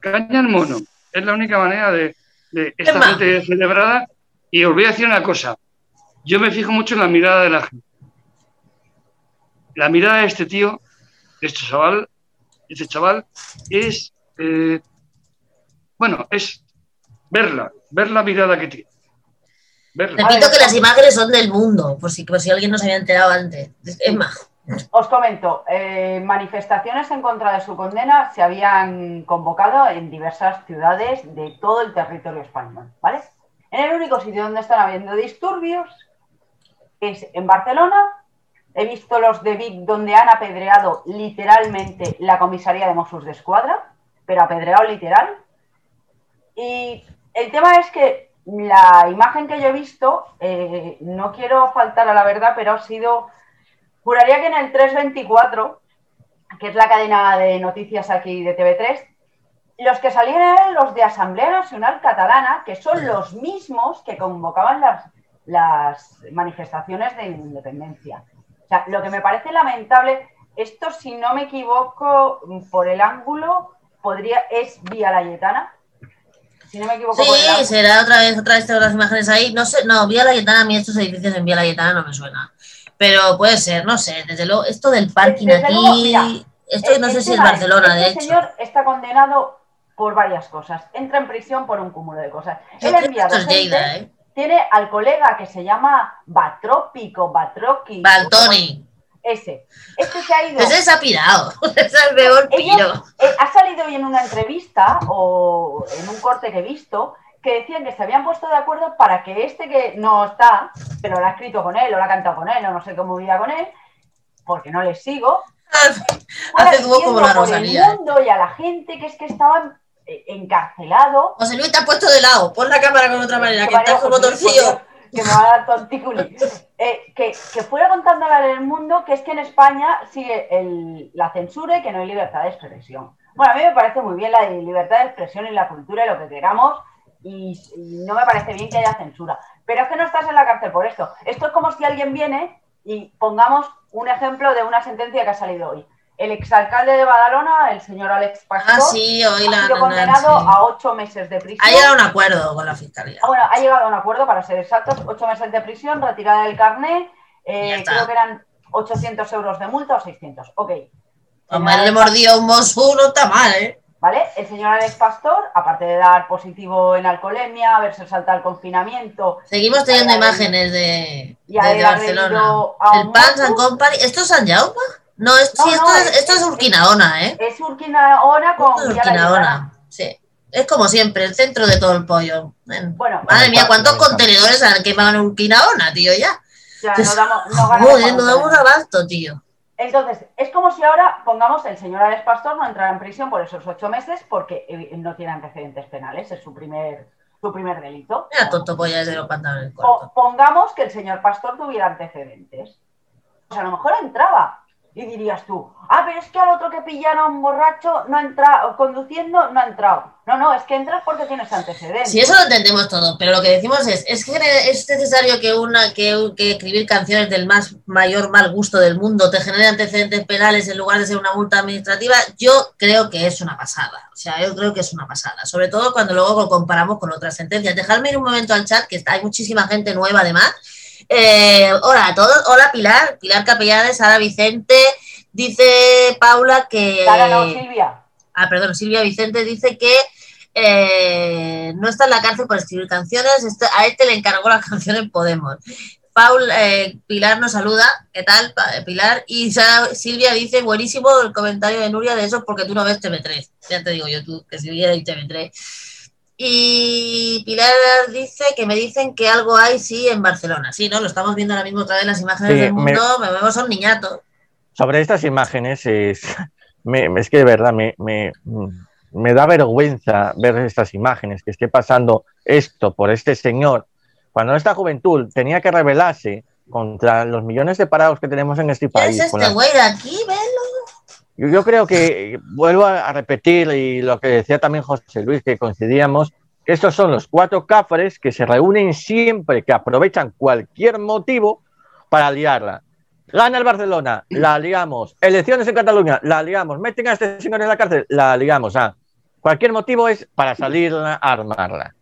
caña el mono. Es la única manera de, esta gente celebrada. Y os voy a decir una cosa, yo me fijo mucho en la mirada de la gente. La mirada de este tío, de este chaval, este chaval, es, eh, bueno, es verla, ver la mirada que tiene. Repito que las imágenes son del mundo, por si, por si alguien no se había enterado antes. Es más. Os comento, eh, manifestaciones en contra de su condena se habían convocado en diversas ciudades de todo el territorio español, ¿vale? En el único sitio donde están habiendo disturbios es en Barcelona. He visto los de Vic donde han apedreado literalmente la comisaría de Mossos de Escuadra, pero apedreado literal. Y el tema es que la imagen que yo he visto, eh, no quiero faltar a la verdad, pero ha sido, juraría que en el 324, que es la cadena de noticias aquí de TV3, los que salían eran los de Asamblea Nacional Catalana, que son los mismos que convocaban las, las manifestaciones de independencia. O sea, lo que me parece lamentable, esto si no me equivoco, por el ángulo, podría, es Vía Layetana. Si no me equivoco. Sí, será otra vez, otra vez las imágenes ahí. No sé, no, Vía Layetana, a mí estos edificios en Vía Layetana no me suena. Pero puede ser, no sé, desde luego, esto del parking aquí, esto no sé si es Barcelona, de este señor está condenado por varias cosas. Entra en prisión por un cúmulo de cosas. Él enviado ¿eh? tiene al colega que se llama Batrópico, Batroqui. Baltoni. Ese. Este se ha ido. Ese se ha pirado. es el peor piro. Eh, ha salido hoy en una entrevista o en un corte que he visto que decían que se habían puesto de acuerdo para que este que no está, pero lo ha escrito con él o lo ha cantado con él o no sé cómo vivía con él, porque no le sigo. Hace como la Rosalía. el mundo y a la gente que es que estaban eh, encarcelado. José Luis te ha puesto de lado, pon la cámara con otra manera, que, estás como torcido. Que me va a dar tonticuli. Eh, que, que, fuera contándole al mundo que es que en España sigue el, la censura y que no hay libertad de expresión. Bueno, a mí me parece muy bien la libertad de expresión y la cultura y lo que queramos, y, no me parece bien que haya censura. Pero es que no estás en la cárcel por esto. Esto es como si alguien viene y pongamos un ejemplo de una sentencia que ha salido hoy el exalcalde de Badalona, el señor Alex Pastor, ah, sí, ha sido condenado a ocho meses de prisión. Ha llegado a un acuerdo con la fiscalía. Ah, bueno, ha llegado a un acuerdo, para ser exactos, ocho meses de prisión, retirada del carné, eh, creo que eran 800 euros de multa o 600. Ok. Hombre, le mordió un Mosú, no está mal, ¿eh? ¿Vale? El señor Alex Pastor, aparte de dar positivo en alcoholemia, haberse saltado el confinamiento. Seguimos teniendo imágenes de, de, Barcelona. El Pan San Company. ¿Esto es San Jaume? No, es, sí, esto, es, esto es Urquinaona, ¿eh? Es Urquinaona con Urquinaona, sí. Es como siempre, el centro de todo el pollo. Bueno, Madre mía, ¿cuántos contenedores han quemado en Urquinaona, tío, ya? Ya, no damos, no no damos abasto, tío. Entonces, es como si ahora, pongamos, el señor Alex Pastor no entrara en prisión por esos ocho meses porque eh, no tiene antecedentes penales, es su primer, su primer delito. Mira, tonto polla desde los pantalones Pongamos que el señor Pastor tuviera antecedentes. Pues a lo mejor entraba, y dirías tú, ah, pero es que al otro que pillaron borracho no ha entrado, conduciendo no ha entrado. No, no, es que entras porque tienes antecedentes. Sí, eso lo entendemos todo, pero lo que decimos es, es que es necesario que una que, que escribir canciones del más mayor mal gusto del mundo te genere antecedentes penales en lugar de ser una multa administrativa. Yo creo que es una pasada. O sea, yo creo que es una pasada. Sobre todo cuando luego lo comparamos con otras sentencias. Dejadme ir un momento al chat, que hay muchísima gente nueva además eh, hola a todos, hola Pilar, Pilar Capellanes, Sara Vicente, dice Paula que... Sara no, Silvia. Ah, perdón, Silvia Vicente dice que eh, no está en la cárcel por escribir canciones, a este le encargó la canción en Podemos. Paul, eh, Pilar nos saluda, ¿qué tal Pilar? Y Silvia dice, buenísimo el comentario de Nuria de eso porque tú no ves TV3. Ya te digo yo tú, que si viera TV3. Y Pilar dice que me dicen que algo hay, sí, en Barcelona. Sí, ¿no? Lo estamos viendo ahora mismo otra vez las imágenes del mundo. Me, vemos son niñatos. Sobre estas imágenes, es, es que de verdad me, me, da vergüenza ver estas imágenes, que esté pasando esto por este señor, cuando esta juventud tenía que rebelarse contra los millones de parados que tenemos en este país. es este güey de aquí? Yo, creo que, vuelvo a, repetir, y lo que decía también José Luis, que coincidíamos, estos son los cuatro cafres que se reúnen siempre, que aprovechan cualquier motivo para liarla. Gana el Barcelona, la liamos. Elecciones en Cataluña, la liamos. Meten a este señor en la cárcel, la ligamos. Ah, cualquier motivo es para salir a armarla.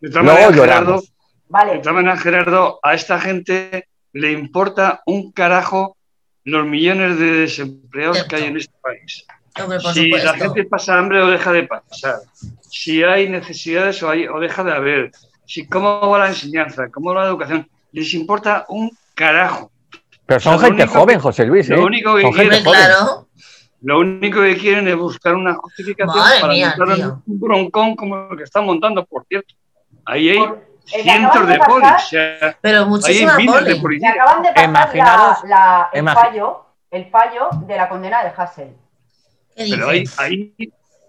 De todas maneras, Gerardo, vale. de todas maneras, Gerardo, a esta gente le importa un carajo los millones de desempleados que hay en este país. si la gente pasa hambre o deja de pasar, si hay necesidades o, hay, o deja de haber, si cómo va la enseñanza, cómo va la educación, les importa un carajo. Pero son gente joven, José Luis. Lo ¿eh? único que quieren, Lo único que quieren es buscar una justificación para montar un broncón como el que están montando, por cierto. Ahí hay cientos de, policías. Pero muchísimas. Me acaban de pasar la, el, fallo, el fallo de la condena de Hassel. Pero hay, hay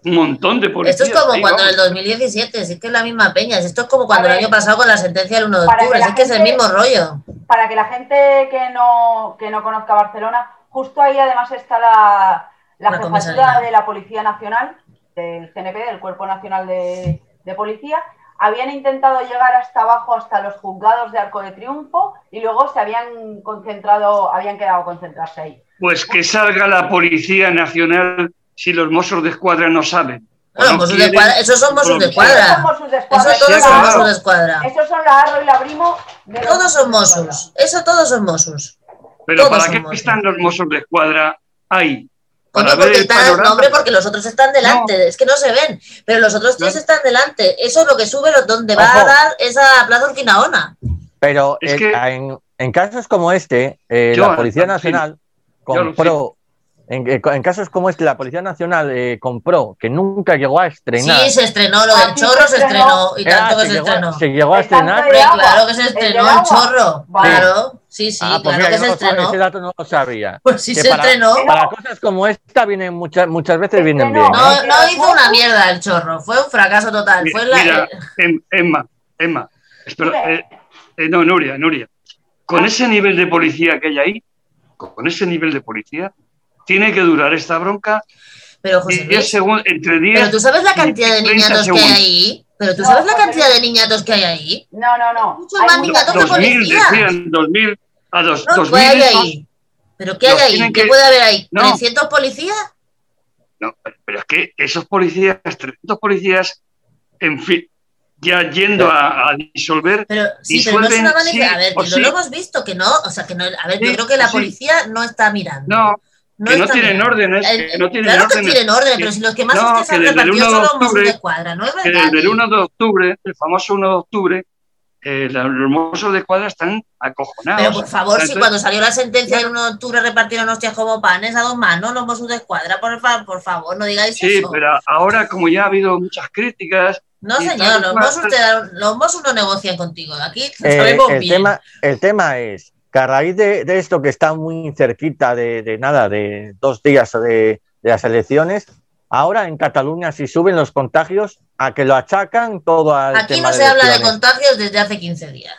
un montón de policías. Esto es como cuando en el 2017, es que es la misma peña. Esto es como cuando el año pasado con la sentencia del 1 de octubre, es que es el mismo rollo. Para que la gente que no, que no conozca Barcelona, justo ahí además está la, la, jefatura de la Policía Nacional, del CNP, del Cuerpo Nacional de, de Policía, habían intentado llegar hasta abajo, hasta los juzgados de Arco de Triunfo, y luego se habían concentrado, habían quedado concentrarse ahí. Pues que salga la Policía Nacional si los mozos de escuadra no saben. Bueno, de escuadra, esos son mozos de escuadra. Esos todos son mozos de escuadra. Esos son la Arro y la Brimo. todos son mozos. Eso todos son mozos. Pero ¿para qué están los mozos de escuadra ahí? Porque están, no, hombre, porque los otros están delante, es que no se ven, pero los otros tres están delante. Eso es lo que sube, donde va a dar esa Plaza Urquinaona. Pero en, casos como este, eh, la Policía Nacional compró en, casos como este, la Policía Nacional eh, compró, que nunca llegó a estrenar. Sí, se estrenó, lo del chorro se estrenó, y tanto que se, estrenó. Se llegó a estrenar. claro que se estrenó el, chorro, claro. Sí, sí, ah, pues claro que se estrenó. Ese dato no lo sabía. Pues sí se estrenó. Para cosas como esta vienen muchas, muchas veces vienen bien. No, ¿eh? no hizo una mierda el chorro, fue un fracaso total. Fue la... Mira, em, Emma, Emma, espera, eh, no, Nuria, Nuria, con ese nivel de policía que hay ahí, con ese nivel de policía, tiene que durar esta bronca pero, José entre 10 Pero tú sabes la cantidad de niñatos que hay ahí. Pero tú sabes la cantidad de niñatos que hay ahí. No, no, no. Muchos más niñatos que policías. Decían 2000 a dos, no, 2000. hay ahí? ¿Pero qué hay ahí? ¿Qué puede haber ahí? ¿300 policías? No, pero es que esos policías, 300 policías, en fin, ya yendo a, disolver. Pero sí, pero no es una manera. a ver, que no lo hemos visto, que no. O sea, que no. A ver, yo creo que la policía no está mirando. No, no que no tienen órdenes. Que no tienen claro órdenes, que tienen órdenes, pero si los que más no, es que se han repartido son los mozos de cuadra, ¿no es verdad? desde el 1 de octubre, el famoso 1 de octubre, eh, los mozos de cuadra están acojonados. Pero por favor, si cuando salió la sentencia del 1 de octubre repartieron hostias como panes a dos manos los mozos de cuadra, por, por favor, no digáis eso. Sí, pero ahora como ya ha habido muchas críticas... No, señor, los mozos, los no negocian contigo. Aquí eh, sabemos el bien. Tema, el tema es que a raíz de, esto que está muy cerquita de, nada, de dos días de, las elecciones, ahora en Cataluña si suben los contagios, a que lo achacan todo al Aquí no se habla de contagios desde hace 15 días.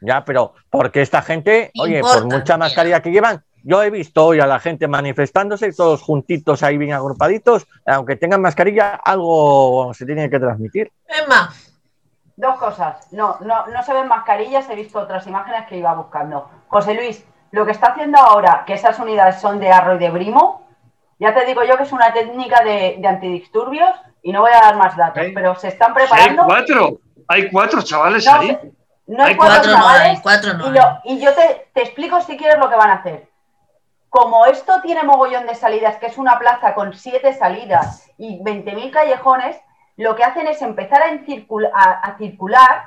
Ya, pero porque esta gente, oye, por mucha mascarilla que llevan, yo he visto hoy a la gente manifestándose, todos juntitos ahí bien agrupaditos, aunque tengan mascarilla, algo se tiene que transmitir. Emma, Dos cosas. No, no, no se ven mascarillas, he visto otras imágenes que iba buscando. José Luis, lo que está haciendo ahora, que esas unidades son de arro y de brimo, ya te digo yo que es una técnica de, antidisturbios y no voy a dar más datos, pero se están preparando. Hay cuatro, hay cuatro chavales ahí. No hay, cuatro, chavales. y, yo te, te explico si quieres lo que van a hacer. Como esto tiene mogollón de salidas, que es una plaza con siete salidas y 20.000 callejones, lo que hacen es empezar a, circular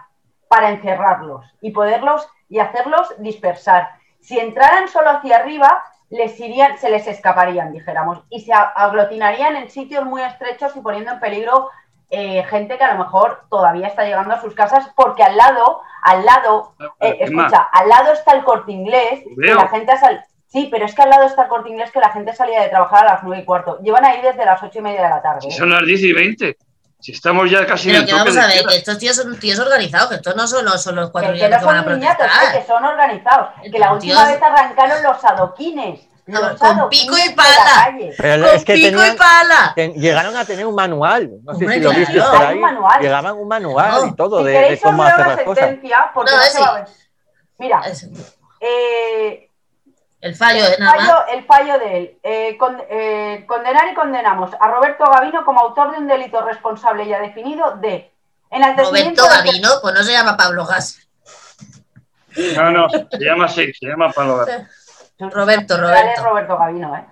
para encerrarlos y poderlos y hacerlos dispersar. Si entraran solo hacia arriba, les irían, se les escaparían, dijéramos, y se aglutinarían en sitios muy estrechos y poniendo en peligro eh, gente que a lo mejor todavía está llegando a sus casas, porque al lado, al lado, eh, escucha, al lado está el corte inglés, que la gente sal... Sí, pero es que al lado está el corte inglés que la gente salía de trabajar a las nueve y cuarto. Llevan ahí desde las ocho y media de la tarde. Son las diez y veinte. Si estamos ya casi Pero que vamos a ver, que estos tíos son tíos organizados, que estos no son los, son los cuatro que, que, no son van a niñatos, que son organizados. Que la última vez arrancaron los adoquines. Los con pico y pala. Pero con es que pico y pala. llegaron a tener un manual. No sé si lo viste por ahí. Llegaban un manual y todo de, de, cómo hacer las cosas. no, no se va a ver. Mira, eh, el fallo, el fallo, el fallo de él. Eh, eh, condenar y condenamos a Roberto Gavino como autor de un delito responsable ya definido de Roberto Gavino, pues no se llama Pablo Gas. No, no, se llama así, se llama Pablo Gas. Roberto, Roberto. Roberto Gavino, ¿eh?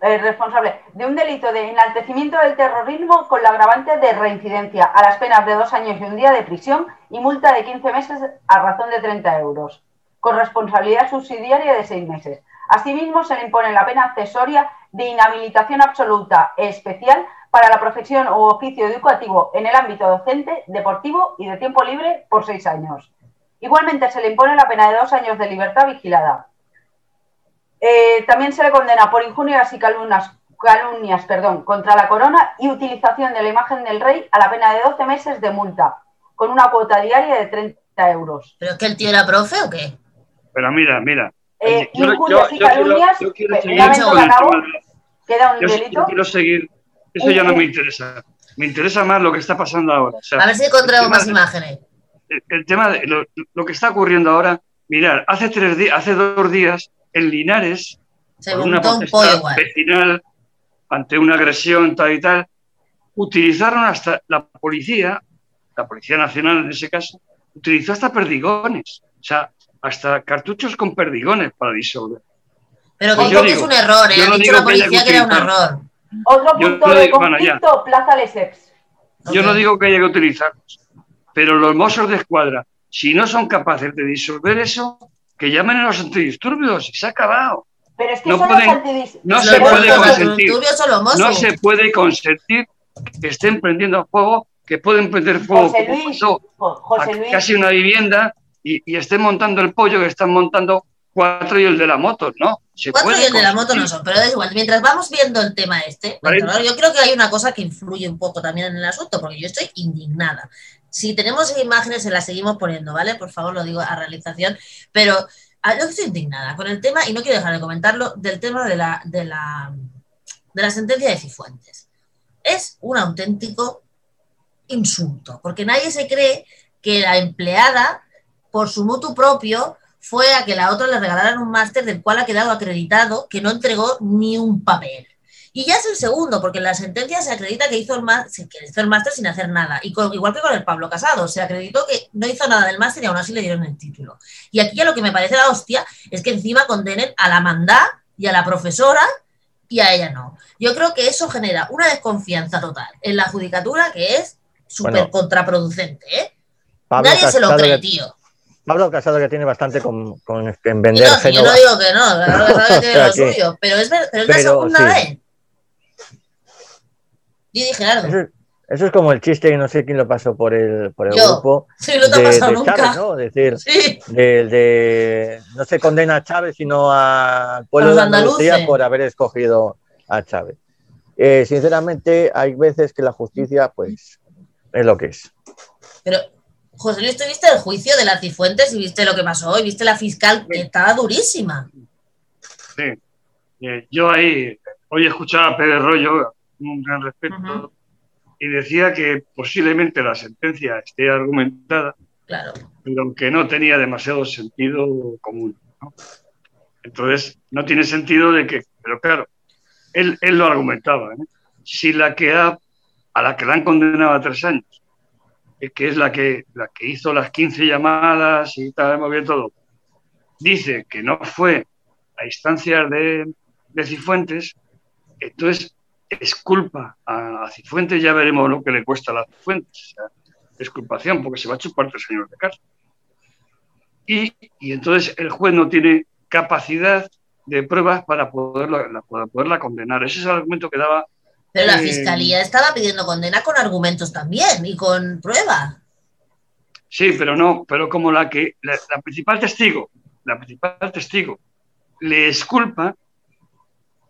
eh responsable de un delito de enaltecimiento del terrorismo con la agravante de reincidencia a las penas de dos años y un día de prisión y multa de 15 meses a razón de 30 euros con responsabilidad subsidiaria de seis meses. Asimismo, se le impone la pena accesoria de inhabilitación absoluta especial para la profesión o oficio educativo en el ámbito docente, deportivo y de tiempo libre por seis años. Igualmente, se le impone la pena de dos años de libertad vigilada. Eh, también se le condena por injurias y calumnias, calumnias, perdón, contra la corona y utilización de la imagen del rey a la pena de 12 meses de multa, con una cuota diaria de 30 euros. ¿Pero es que el tío era profe o qué? Pero mira, mira. Eh, injurias y calumnias, yo quiero, un seguir momento que acabo, queda un yo, delito. yo quiero seguir. Eso ya no me interesa. Me interesa más lo que está pasando ahora. O sea, A ver si encontramos más de- imágenes. el, el tema de lo, lo que está ocurriendo ahora, mirar, hace tres días, hace dos días, en Linares, Se por una un protesta vecinal ante una agresión tal y tal, utilizaron hasta la policía, la Policía Nacional en ese caso, utilizó hasta perdigones, o sea, hasta cartuchos con perdigones para disolver. Pero que Pues yo que es digo- un error, ¿eh? yo Ha no dicho digo la policía que que era un error. Otro Yo punto no de digo- bueno, conflicto, Plaza Lesseps. Yo no digo que haya que utilizarlos, pero los mozos de escuadra, si no son capaces de disolver eso, que llamen a los antidisturbios y se ha acabado. Pero es que No son pueden- los antidis... no Los se puede consentir. No se puede consentir que estén prendiendo fuego, que pueden prender fuego José Luis, José a Luis, casi una vivienda y, y estén montando el pollo que están montando cuatro y el de la moto, ¿no? Se Cuatro puede y el de la moto no son, pero da igual. Mientras vamos viendo el tema este, claro, yo creo que hay una cosa que influye un poco también en el asunto, porque yo estoy indignada. Si tenemos imágenes, se las seguimos poniendo, ¿vale? Por favor, lo digo a realización, pero yo estoy indignada con el tema, y no quiero dejar de comentarlo, del tema de la, de la, de la sentencia de Cifuentes. Es un auténtico insulto, porque nadie se cree que la empleada, por su mutuo propio, fue a que la otra le regalaran un máster del cual ha quedado acreditado que no entregó ni un papel. Y ya es el segundo, porque en la sentencia se acredita que hizo el máster, que hizo el máster sin hacer nada. Y con- igual que con el Pablo Casado, se acreditó que no hizo nada del máster y aún así le dieron el título. Y aquí ya lo que me parece la hostia es que encima condenen a la mandá y a la profesora y a ella no. Yo creo que eso genera una desconfianza total en la judicatura que es súper Bueno. contraproducente. ¿eh? Nadie se lo cree, tío. Pablo Casado que tiene bastante con, con- en Y vender no, yo no digo que no, que sabe que tiene lo suyo, pero es, pero es la pero, segunda sí. vez. Yo dije, Gerardo, Eso, es- eso es como el chiste que no sé quién lo pasó por el, por el Yo. grupo sí, no te ha de, pasado de nunca. Chávez, ¿no? Es decir, Sí, de, de- no se condena a Chávez, sino al pueblo de Andalucía por haber escogido a Chávez. Eh, sinceramente, hay veces que la justicia, pues, es lo que es. pero José Luis, ¿tú viste el juicio de las Cifuentes y viste lo que pasó hoy? ¿Viste la fiscal que estaba durísima? Sí. Eh, yo ahí, hoy escuchaba a Pérez Rollo, un gran respeto, y decía que posiblemente la sentencia esté argumentada, Claro. pero que no tenía demasiado sentido común. ¿no? Entonces, no tiene sentido de que, pero claro, él, él lo argumentaba. ¿eh? Si la que ha, a la que la han condenado a tres años, que es la que, la que hizo las 15 llamadas y tal, hemos visto todo, dice que no fue a instancias de, de Cifuentes, entonces es culpa a, a Cifuentes, ya veremos lo que le cuesta a la Cifuentes. O porque se va a chupar tres años de cárcel. Y, y entonces el juez no tiene capacidad de pruebas para poderla, la- para poderla condenar. Ese es el argumento que daba. Pero la Eh, fiscalía estaba pidiendo condena con argumentos también y con pruebas. Sí, pero no, pero como la que la, la principal testigo, la principal testigo le esculpa,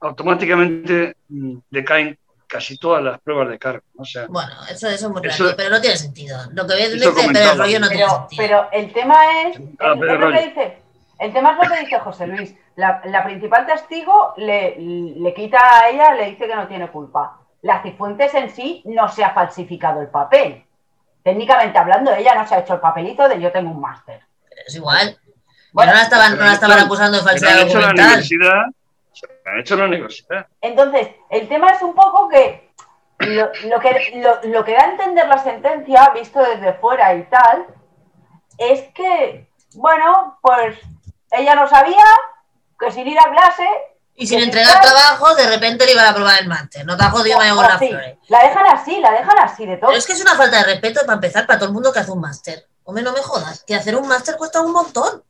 automáticamente mm, decaen casi todas las pruebas de cargo. O sea, Bueno, eso, eso es muy Eso- relativo, pero no tiene sentido. Lo que dice comentaba. Rollo no tiene Pero, sentido. pero el tema es, Ah, el, Pedro es lo que Rollo. dice, el tema es lo que dice José Luis. La, la principal testigo le, le quita a ella, le dice que no tiene culpa. La Cifuentes en sí no se ha falsificado el papel. Técnicamente hablando, ella no se ha hecho el papelito de yo tengo un máster. Es igual. Bueno, no la estaban, no la estaban acusando de falsedad han hecho en la universidad, se han hecho en la universidad. Entonces, el tema es un poco que lo, lo que lo, lo que da a entender la sentencia, visto desde fuera y tal, es que, bueno, pues ella no sabía que sin ir a clase. Y sin entregar trabajo, de repente le iban a aprobar el máster. No te ha jodido María o Buenas así. Flores. La dejan así, la dejan así de todo. Pero es que es una falta de respeto para empezar para todo el mundo que hace un máster. Hombre, no me jodas, que hacer un máster cuesta un montón.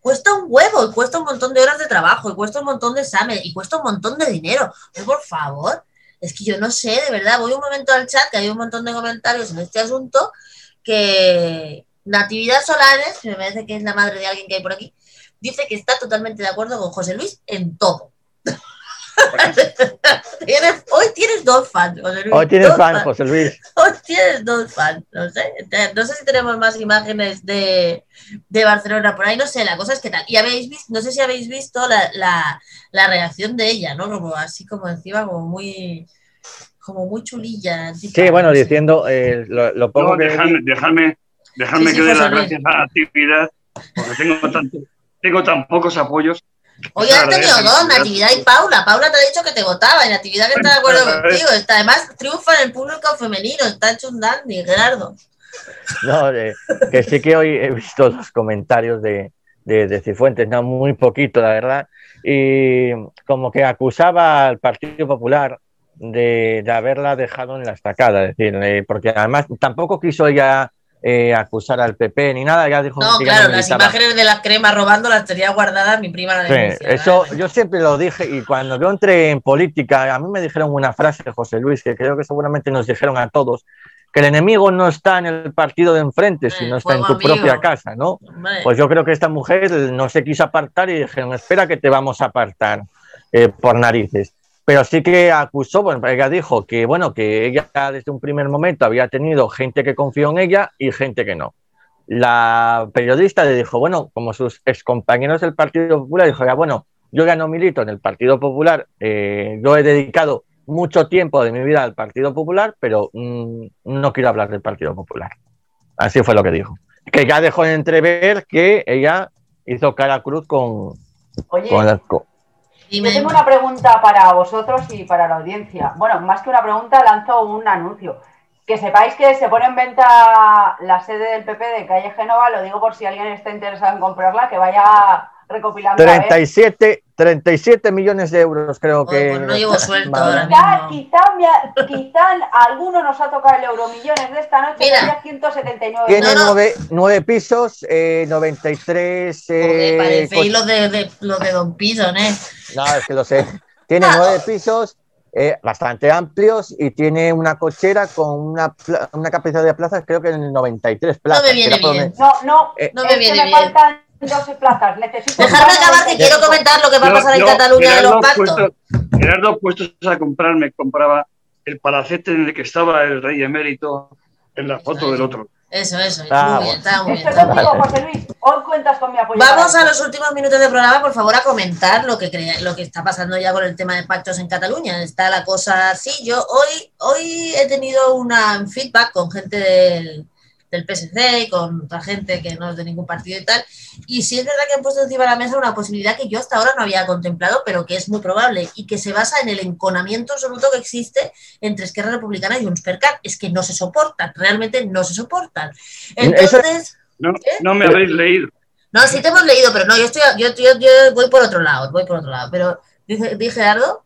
Cuesta un huevo, y cuesta un montón de horas de trabajo, y cuesta un montón de examen, y cuesta un montón de dinero. Por favor, es que yo no sé, de verdad, voy un momento al chat, que hay un montón de comentarios en este asunto, que Natividad Solares, que me parece que es la madre de alguien que hay por aquí, dice que está totalmente de acuerdo con José Luis en todo. hoy tienes dos fans, José Luis. Hoy tienes fans, José Luis. Hoy tienes dos fans, no sé. No sé si tenemos más imágenes de, de, Barcelona por ahí, no sé, la cosa es que tal. Y habéis visto, no sé si habéis visto la, la, la reacción de ella, ¿no? Como así como encima, como muy como muy chulilla. Sí, bueno, diciendo, eh, lo, lo, pongo no, dejadme que dé las gracias a la actividad, porque tengo, tanto, tengo tan pocos apoyos Hoy has tenido dos, Natividad y Paula. Paula te ha dicho que te votaba y Natividad que está de acuerdo contigo. Está, además, triunfa en el público femenino. Está hecho un dandy, Gerardo. No, que sí que hoy he visto los comentarios de, de, Cifuentes, no muy poquito, la verdad. Y como que acusaba al Partido Popular de, de haberla dejado en la estacada. Es decir, eh, porque además tampoco quiso ella eh, acusar al PP ni nada, ya dijo No, claro, las imágenes de la crema robando las tenía guardadas mi prima la sí, Eso yo siempre lo dije y cuando yo entré en política, a mí me dijeron una frase, José Luis, que creo que seguramente nos dijeron a todos, que el enemigo no está en el partido de enfrente, sino está en tu propia casa, ¿no? Pues yo creo que esta mujer no se quiso apartar y dijeron, espera que te vamos a apartar eh, por narices pero sí que acusó, bueno, ella dijo que, bueno, que ella desde un primer momento había tenido gente que confió en ella y gente que no. La periodista le dijo, bueno, como sus excompañeros del Partido Popular, dijo, ya, bueno, yo ya no milito en el Partido Popular, eh, yo he dedicado mucho tiempo de mi vida al Partido Popular, pero mm, no quiero hablar del Partido Popular. Así fue lo que dijo. Que ya dejó de entrever que ella hizo cara cruz con, Oye, con, yo tengo una pregunta para vosotros y para la audiencia. Bueno, más que una pregunta, lanzo un anuncio. Que sepáis que se pone en venta la sede del PP de calle Génova, lo digo por si alguien está interesado en comprarla, que vaya recopilando. 37, 37 millones de euros creo que... Pues no llevo suelto ahora quizá, quizá, quizá, a alguno nos ha tocado el euromillones de esta noche, Mira, 179 Tiene no, Nueve, nueve, pisos, eh, 93... Eh, parece los de, de, los de Don Piso, ¿eh? No, es que lo sé. Tiene nueve pisos, eh, bastante amplios y tiene una cochera con una, una capacidad de plazas, creo que en 93 plazas. No me viene bien. No, no, eh, no me viene me bien. Faltan 12 plazas. Necesito Dejarme acabar que quiero comentar lo que va a pasar en Cataluña de los pactos. Gerardo, puestos a comprarme, compraba el palacete en el que estaba el rey emérito en la foto del otro. Eso, eso. Está muy bien, está muy bien. José Luis. Hoy cuentas con mi apoyo. Vamos a los últimos minutos del programa, por favor, a comentar lo que, crea, lo que está pasando ya con el tema de pactos en Cataluña. Está la cosa así. Yo hoy, hoy he tenido una feedback con gente del del PSC y con otra gente que no es de ningún partido y tal. Y sí es verdad que han puesto encima de la mesa una posibilidad que yo hasta ahora no había contemplado, pero que es muy probable y que se basa en el enconamiento absoluto que existe entre Esquerra Republicana y un per Es que no se soportan, realmente no se soportan. Entonces... No, no me habéis leído. No, sí te hemos leído, pero no, yo, estoy, yo, yo, yo voy por otro lado, voy por otro lado. Pero, dije, dije Ardo.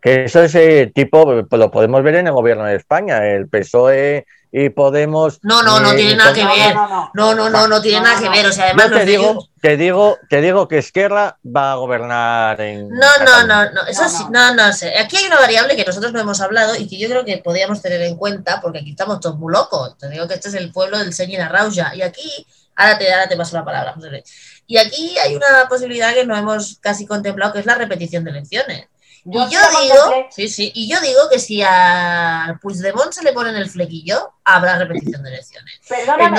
Que eso es tipo, pues lo podemos ver en el gobierno de España. El PSOE y Podemos. No, no, no tiene nada que ver. No, no, no, no tiene nada que ver. O sea, además. te digo, te digo, te digo que Esquerra va a gobernar en. No, no, no, no, eso sí, no, no sé. Aquí hay una variable que nosotros no hemos hablado y que yo creo que podríamos tener en cuenta, porque aquí estamos todos muy locos. Te digo que este es el pueblo del Señor Arrauja. Y aquí, ahora te, ahora te paso la palabra, José Y aquí hay una posibilidad que no hemos casi contemplado, que es la repetición de elecciones y yo digo, sí, sí, y yo digo que si a Puigdemont se le pone en el flequillo, habrá repetición de elecciones. Perdóname,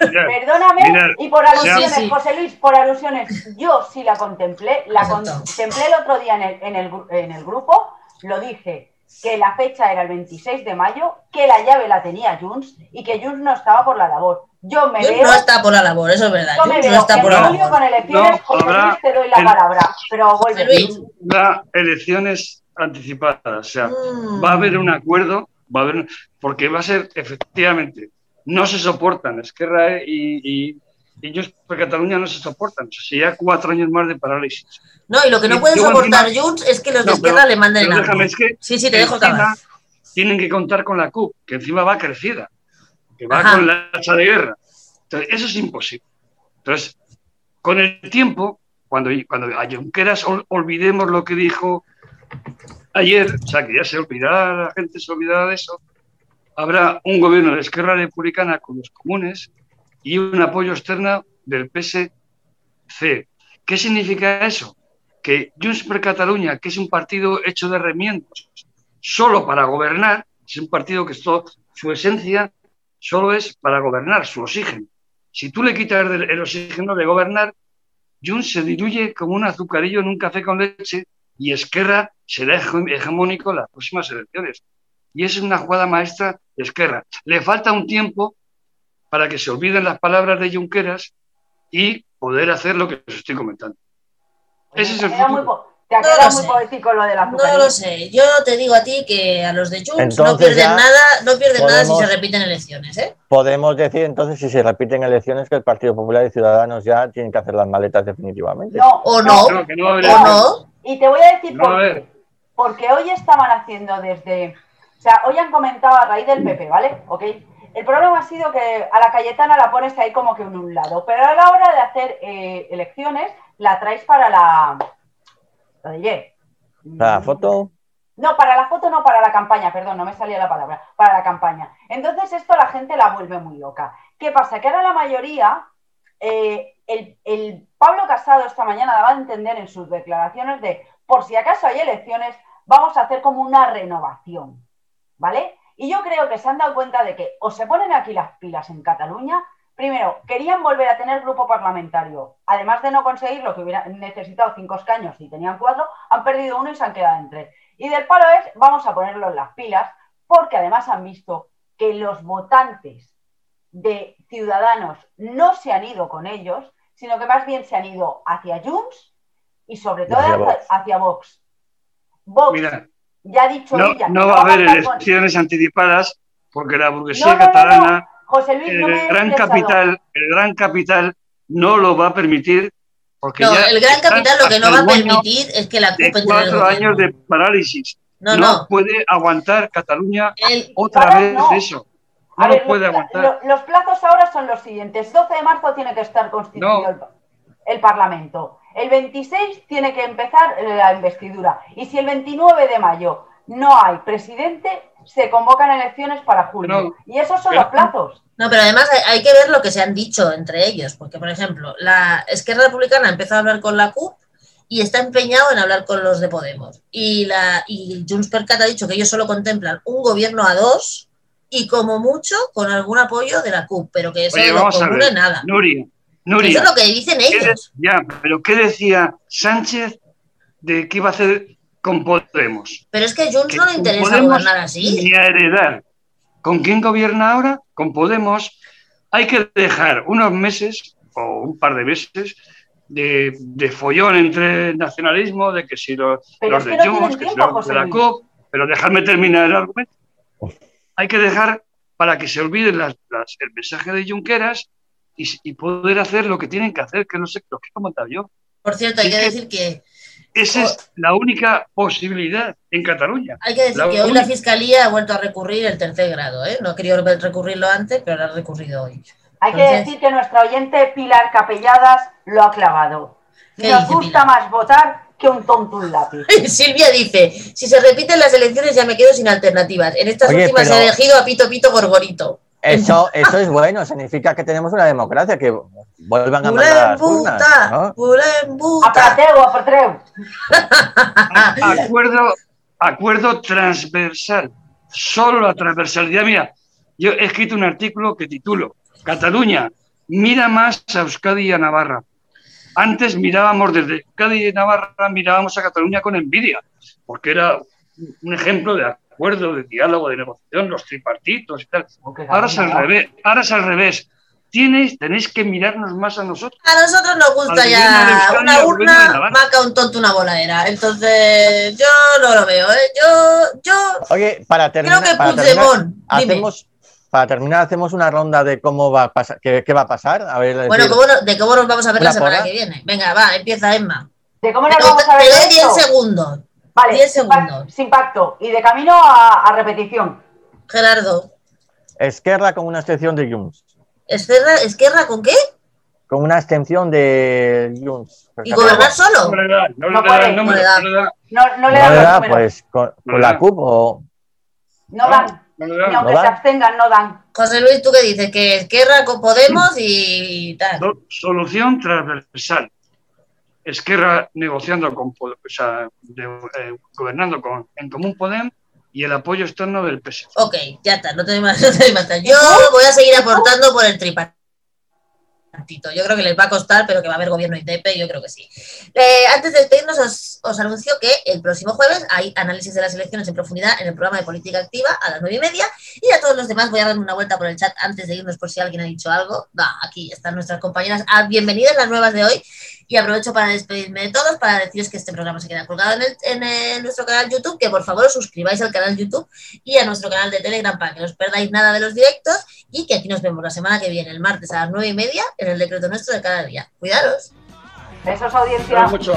perdóname y por alusiones, José Luis, por alusiones, yo sí la contemplé, la contemplé el otro día en el, en, el, en el grupo, lo dije, que la fecha era el 26 de mayo, que la llave la tenía Junts y que Junts no estaba por la labor. Yo me veo. No está por la labor, eso es verdad. Yo me veo no está por la labor. con elecciones, no, te doy la palabra, pero vuelve. Luis. elecciones anticipadas, o sea, va a haber un acuerdo, va a haber, porque va a ser efectivamente, no se soportan Esquerra y, y ellos por Cataluña no se soportan. O sea, sería cuatro años más de parálisis. No, y lo que no puede soportar Junts es que los de izquierda le manden el déjame, es que Sí, sí, te dejo acabar. Tienen que contar con la CUP, que encima va crecida que va con la hacha de guerra. Entonces, eso es imposible. Entonces, con el tiempo, cuando, cuando a Junqueras olvidemos lo que dijo ayer, o sea, que ya se olvidará, la gente se olvidará de eso, habrá un gobierno de izquierda republicana con los comunes y un apoyo externo del PSC. ¿Qué significa eso? que Junts per Cataluña, que es un partido hecho de remiendos solo para gobernar, es un partido que esto, su esencia solo es para gobernar, su oxígeno. Si tú le quitas el, oxígeno de gobernar, Junts se diluye como un azucarillo en un café con leche y Esquerra será hegemónico en las próximas elecciones. Y es una jugada maestra de Esquerra. Le falta un tiempo para que se olviden las palabras de Junqueras y poder hacer lo que os estoy comentando. Ese es el futuro. Te ha quedado muy poético lo de la No lo sé. Yo te digo a ti que a los de Junts no pierden nada, no pierden nada si se repiten elecciones, ¿eh? Podemos decir entonces si se repiten elecciones que el Partido Popular y Ciudadanos ya tienen que hacer las maletas definitivamente. No, o no, no, o no. Y te voy a decir por qué. Porque hoy estaban haciendo desde, o sea, hoy han comentado a raíz del PP, ¿vale? Ok. El problema ha sido que a la Cayetana la pones ahí como que en un lado, pero a la hora de hacer eh, elecciones la traes para la ¿Para la foto? No, para la foto no, para la campaña, perdón, no me salía la palabra, para la campaña. Entonces esto la gente la vuelve muy loca. ¿Qué pasa? Que ahora la mayoría, eh, el, Pablo Casado esta mañana daba a entender en sus declaraciones de, por si acaso hay elecciones, vamos a hacer como una renovación, ¿vale? Y yo creo que se han dado cuenta de que o se ponen aquí las pilas en Cataluña Primero, querían volver a tener grupo parlamentario. Además de no conseguir lo que hubieran necesitado cinco escaños y tenían cuatro, han perdido uno y se han quedado en tres. Y del palo es, vamos a ponerlo en las pilas, porque además han visto que los votantes de Ciudadanos no se han ido con ellos, sino que más bien se han ido hacia Junts y sobre todo hacia, Vox. Vox, ya ha dicho no, ella. No va a haber elecciones anticipadas porque la burguesía catalana José Luis, el gran capital, el gran capital no lo va a permitir porque no, el gran capital lo que no va a permitir es que la CUP cuatro años de parálisis. No, puede aguantar Cataluña otra vez eso. No lo puede aguantar. los plazos ahora son los siguientes. 12 de marzo tiene que estar constituido el, el, Parlamento. El 26 tiene que empezar la investidura. Y si el 29 de mayo no hay presidente, se convocan elecciones para julio. y esos son los plazos. No, pero además hay que ver lo que se han dicho entre ellos, porque, por ejemplo, la Esquerra Republicana empezó a hablar con la CUP y está empeñado en hablar con los de Podemos. Y, la, y Junts per Cat ha dicho que ellos solo contemplan un gobierno a dos y, como mucho, con algún apoyo de la CUP, pero que eso no ocurre nada. Nuria, Nuria. Eso es lo que dicen ellos. Ya, pero ¿qué decía Sánchez de qué iba a hacer con Podemos. Pero es que Junts no le interesa gobernar así. Ni a heredar. ¿Con quién gobierna ahora? Con Podemos. Hay que dejar unos meses o un par de meses de, de follón entre nacionalismo, de que si los, los de Junts, que si los de la COP, pero dejarme terminar el argumento. Hay que dejar para que se olviden las, el mensaje de Junqueras y, y, poder hacer lo que tienen que hacer, que no sé lo que he comentado yo. Por cierto, hay que decir que esa es la única posibilidad en Cataluña. Hay que decir que hoy la Fiscalía ha vuelto a recurrir el tercer grado. ¿eh? No ha querido recurrirlo antes, pero lo ha recurrido hoy. Hay que decir que nuestra oyente Pilar Capelladas lo ha clavado. Nos gusta más votar que un tonto un lápiz. Silvia dice, si se repiten las elecciones ya me quedo sin alternativas. En estas últimas he elegido a Pito Pito Gorgorito. Eso, eso es bueno, significa que tenemos una democracia, que vuelvan a mandar las urnas, ¿no? acuerdo, acuerdo transversal, solo la transversalidad. Mira, yo he escrito un artículo que titulo Cataluña, mira más a Euskadi y a Navarra. Antes mirábamos desde Euskadi y Navarra, mirábamos a Cataluña con envidia, porque era un ejemplo de acuerdo, de diálogo, de negociación, los tripartitos y tal. Ahora es al revés, ahora es al revés. Tienes, tenéis que mirarnos más a nosotros. A nosotros nos gusta ya una urna, maca un tonto una voladera. Entonces, yo no lo veo, ¿eh? Yo, yo. Oye, para terminar. Creo que para hacemos, para terminar, hacemos una ronda de cómo va a pasar, qué, qué va a pasar. A ver, bueno, cómo, de cómo nos vamos a ver la, semana que viene. Venga, va, empieza Emma. ¿De cómo nos vamos a ver? Te doy 10 segundos. Vale, 10 segundos. Sin pacto. Y de camino a, repetición. Gerardo. Esquerra con una extensión de Junts. ¿Esquerra, ¿Esquerra con qué? Con una extensión de Junts. ¿Y gobernar solo? No le da, no, le da, no, le da. No, le da, pues con, la CUP o... No dan. Ni aunque se abstengan, no dan. José Luis, ¿tú qué dices? Que Esquerra con Podemos y tal. Solución transversal. Esquerra negociando con, o sea, eh, gobernando con, en Común Podem y el apoyo externo del PS. Ok, ya está, no te más. No Yo voy a seguir aportando por el tripartito. Yo creo que les va a costar, pero que va a haber gobierno ITP, yo creo que sí. Eh, antes de despedirnos, os, os, anuncio que el próximo jueves hay análisis de las elecciones en profundidad en el programa de política activa a las nueve y media. Y a todos los demás voy a dar una vuelta por el chat antes de irnos por si alguien ha dicho algo. Va, aquí están nuestras compañeras. Ah, bienvenidas las nuevas de hoy. Y aprovecho para despedirme de todos, para deciros que este programa se queda colgado en, en nuestro canal YouTube, que por favor os suscribáis al canal YouTube y a nuestro canal de Telegram para que no os perdáis nada de los directos y que aquí nos vemos la semana que viene, el martes a las nueve y media, en el decreto nuestro de cada día. Cuidaros. Besos, audiencia. Mucho.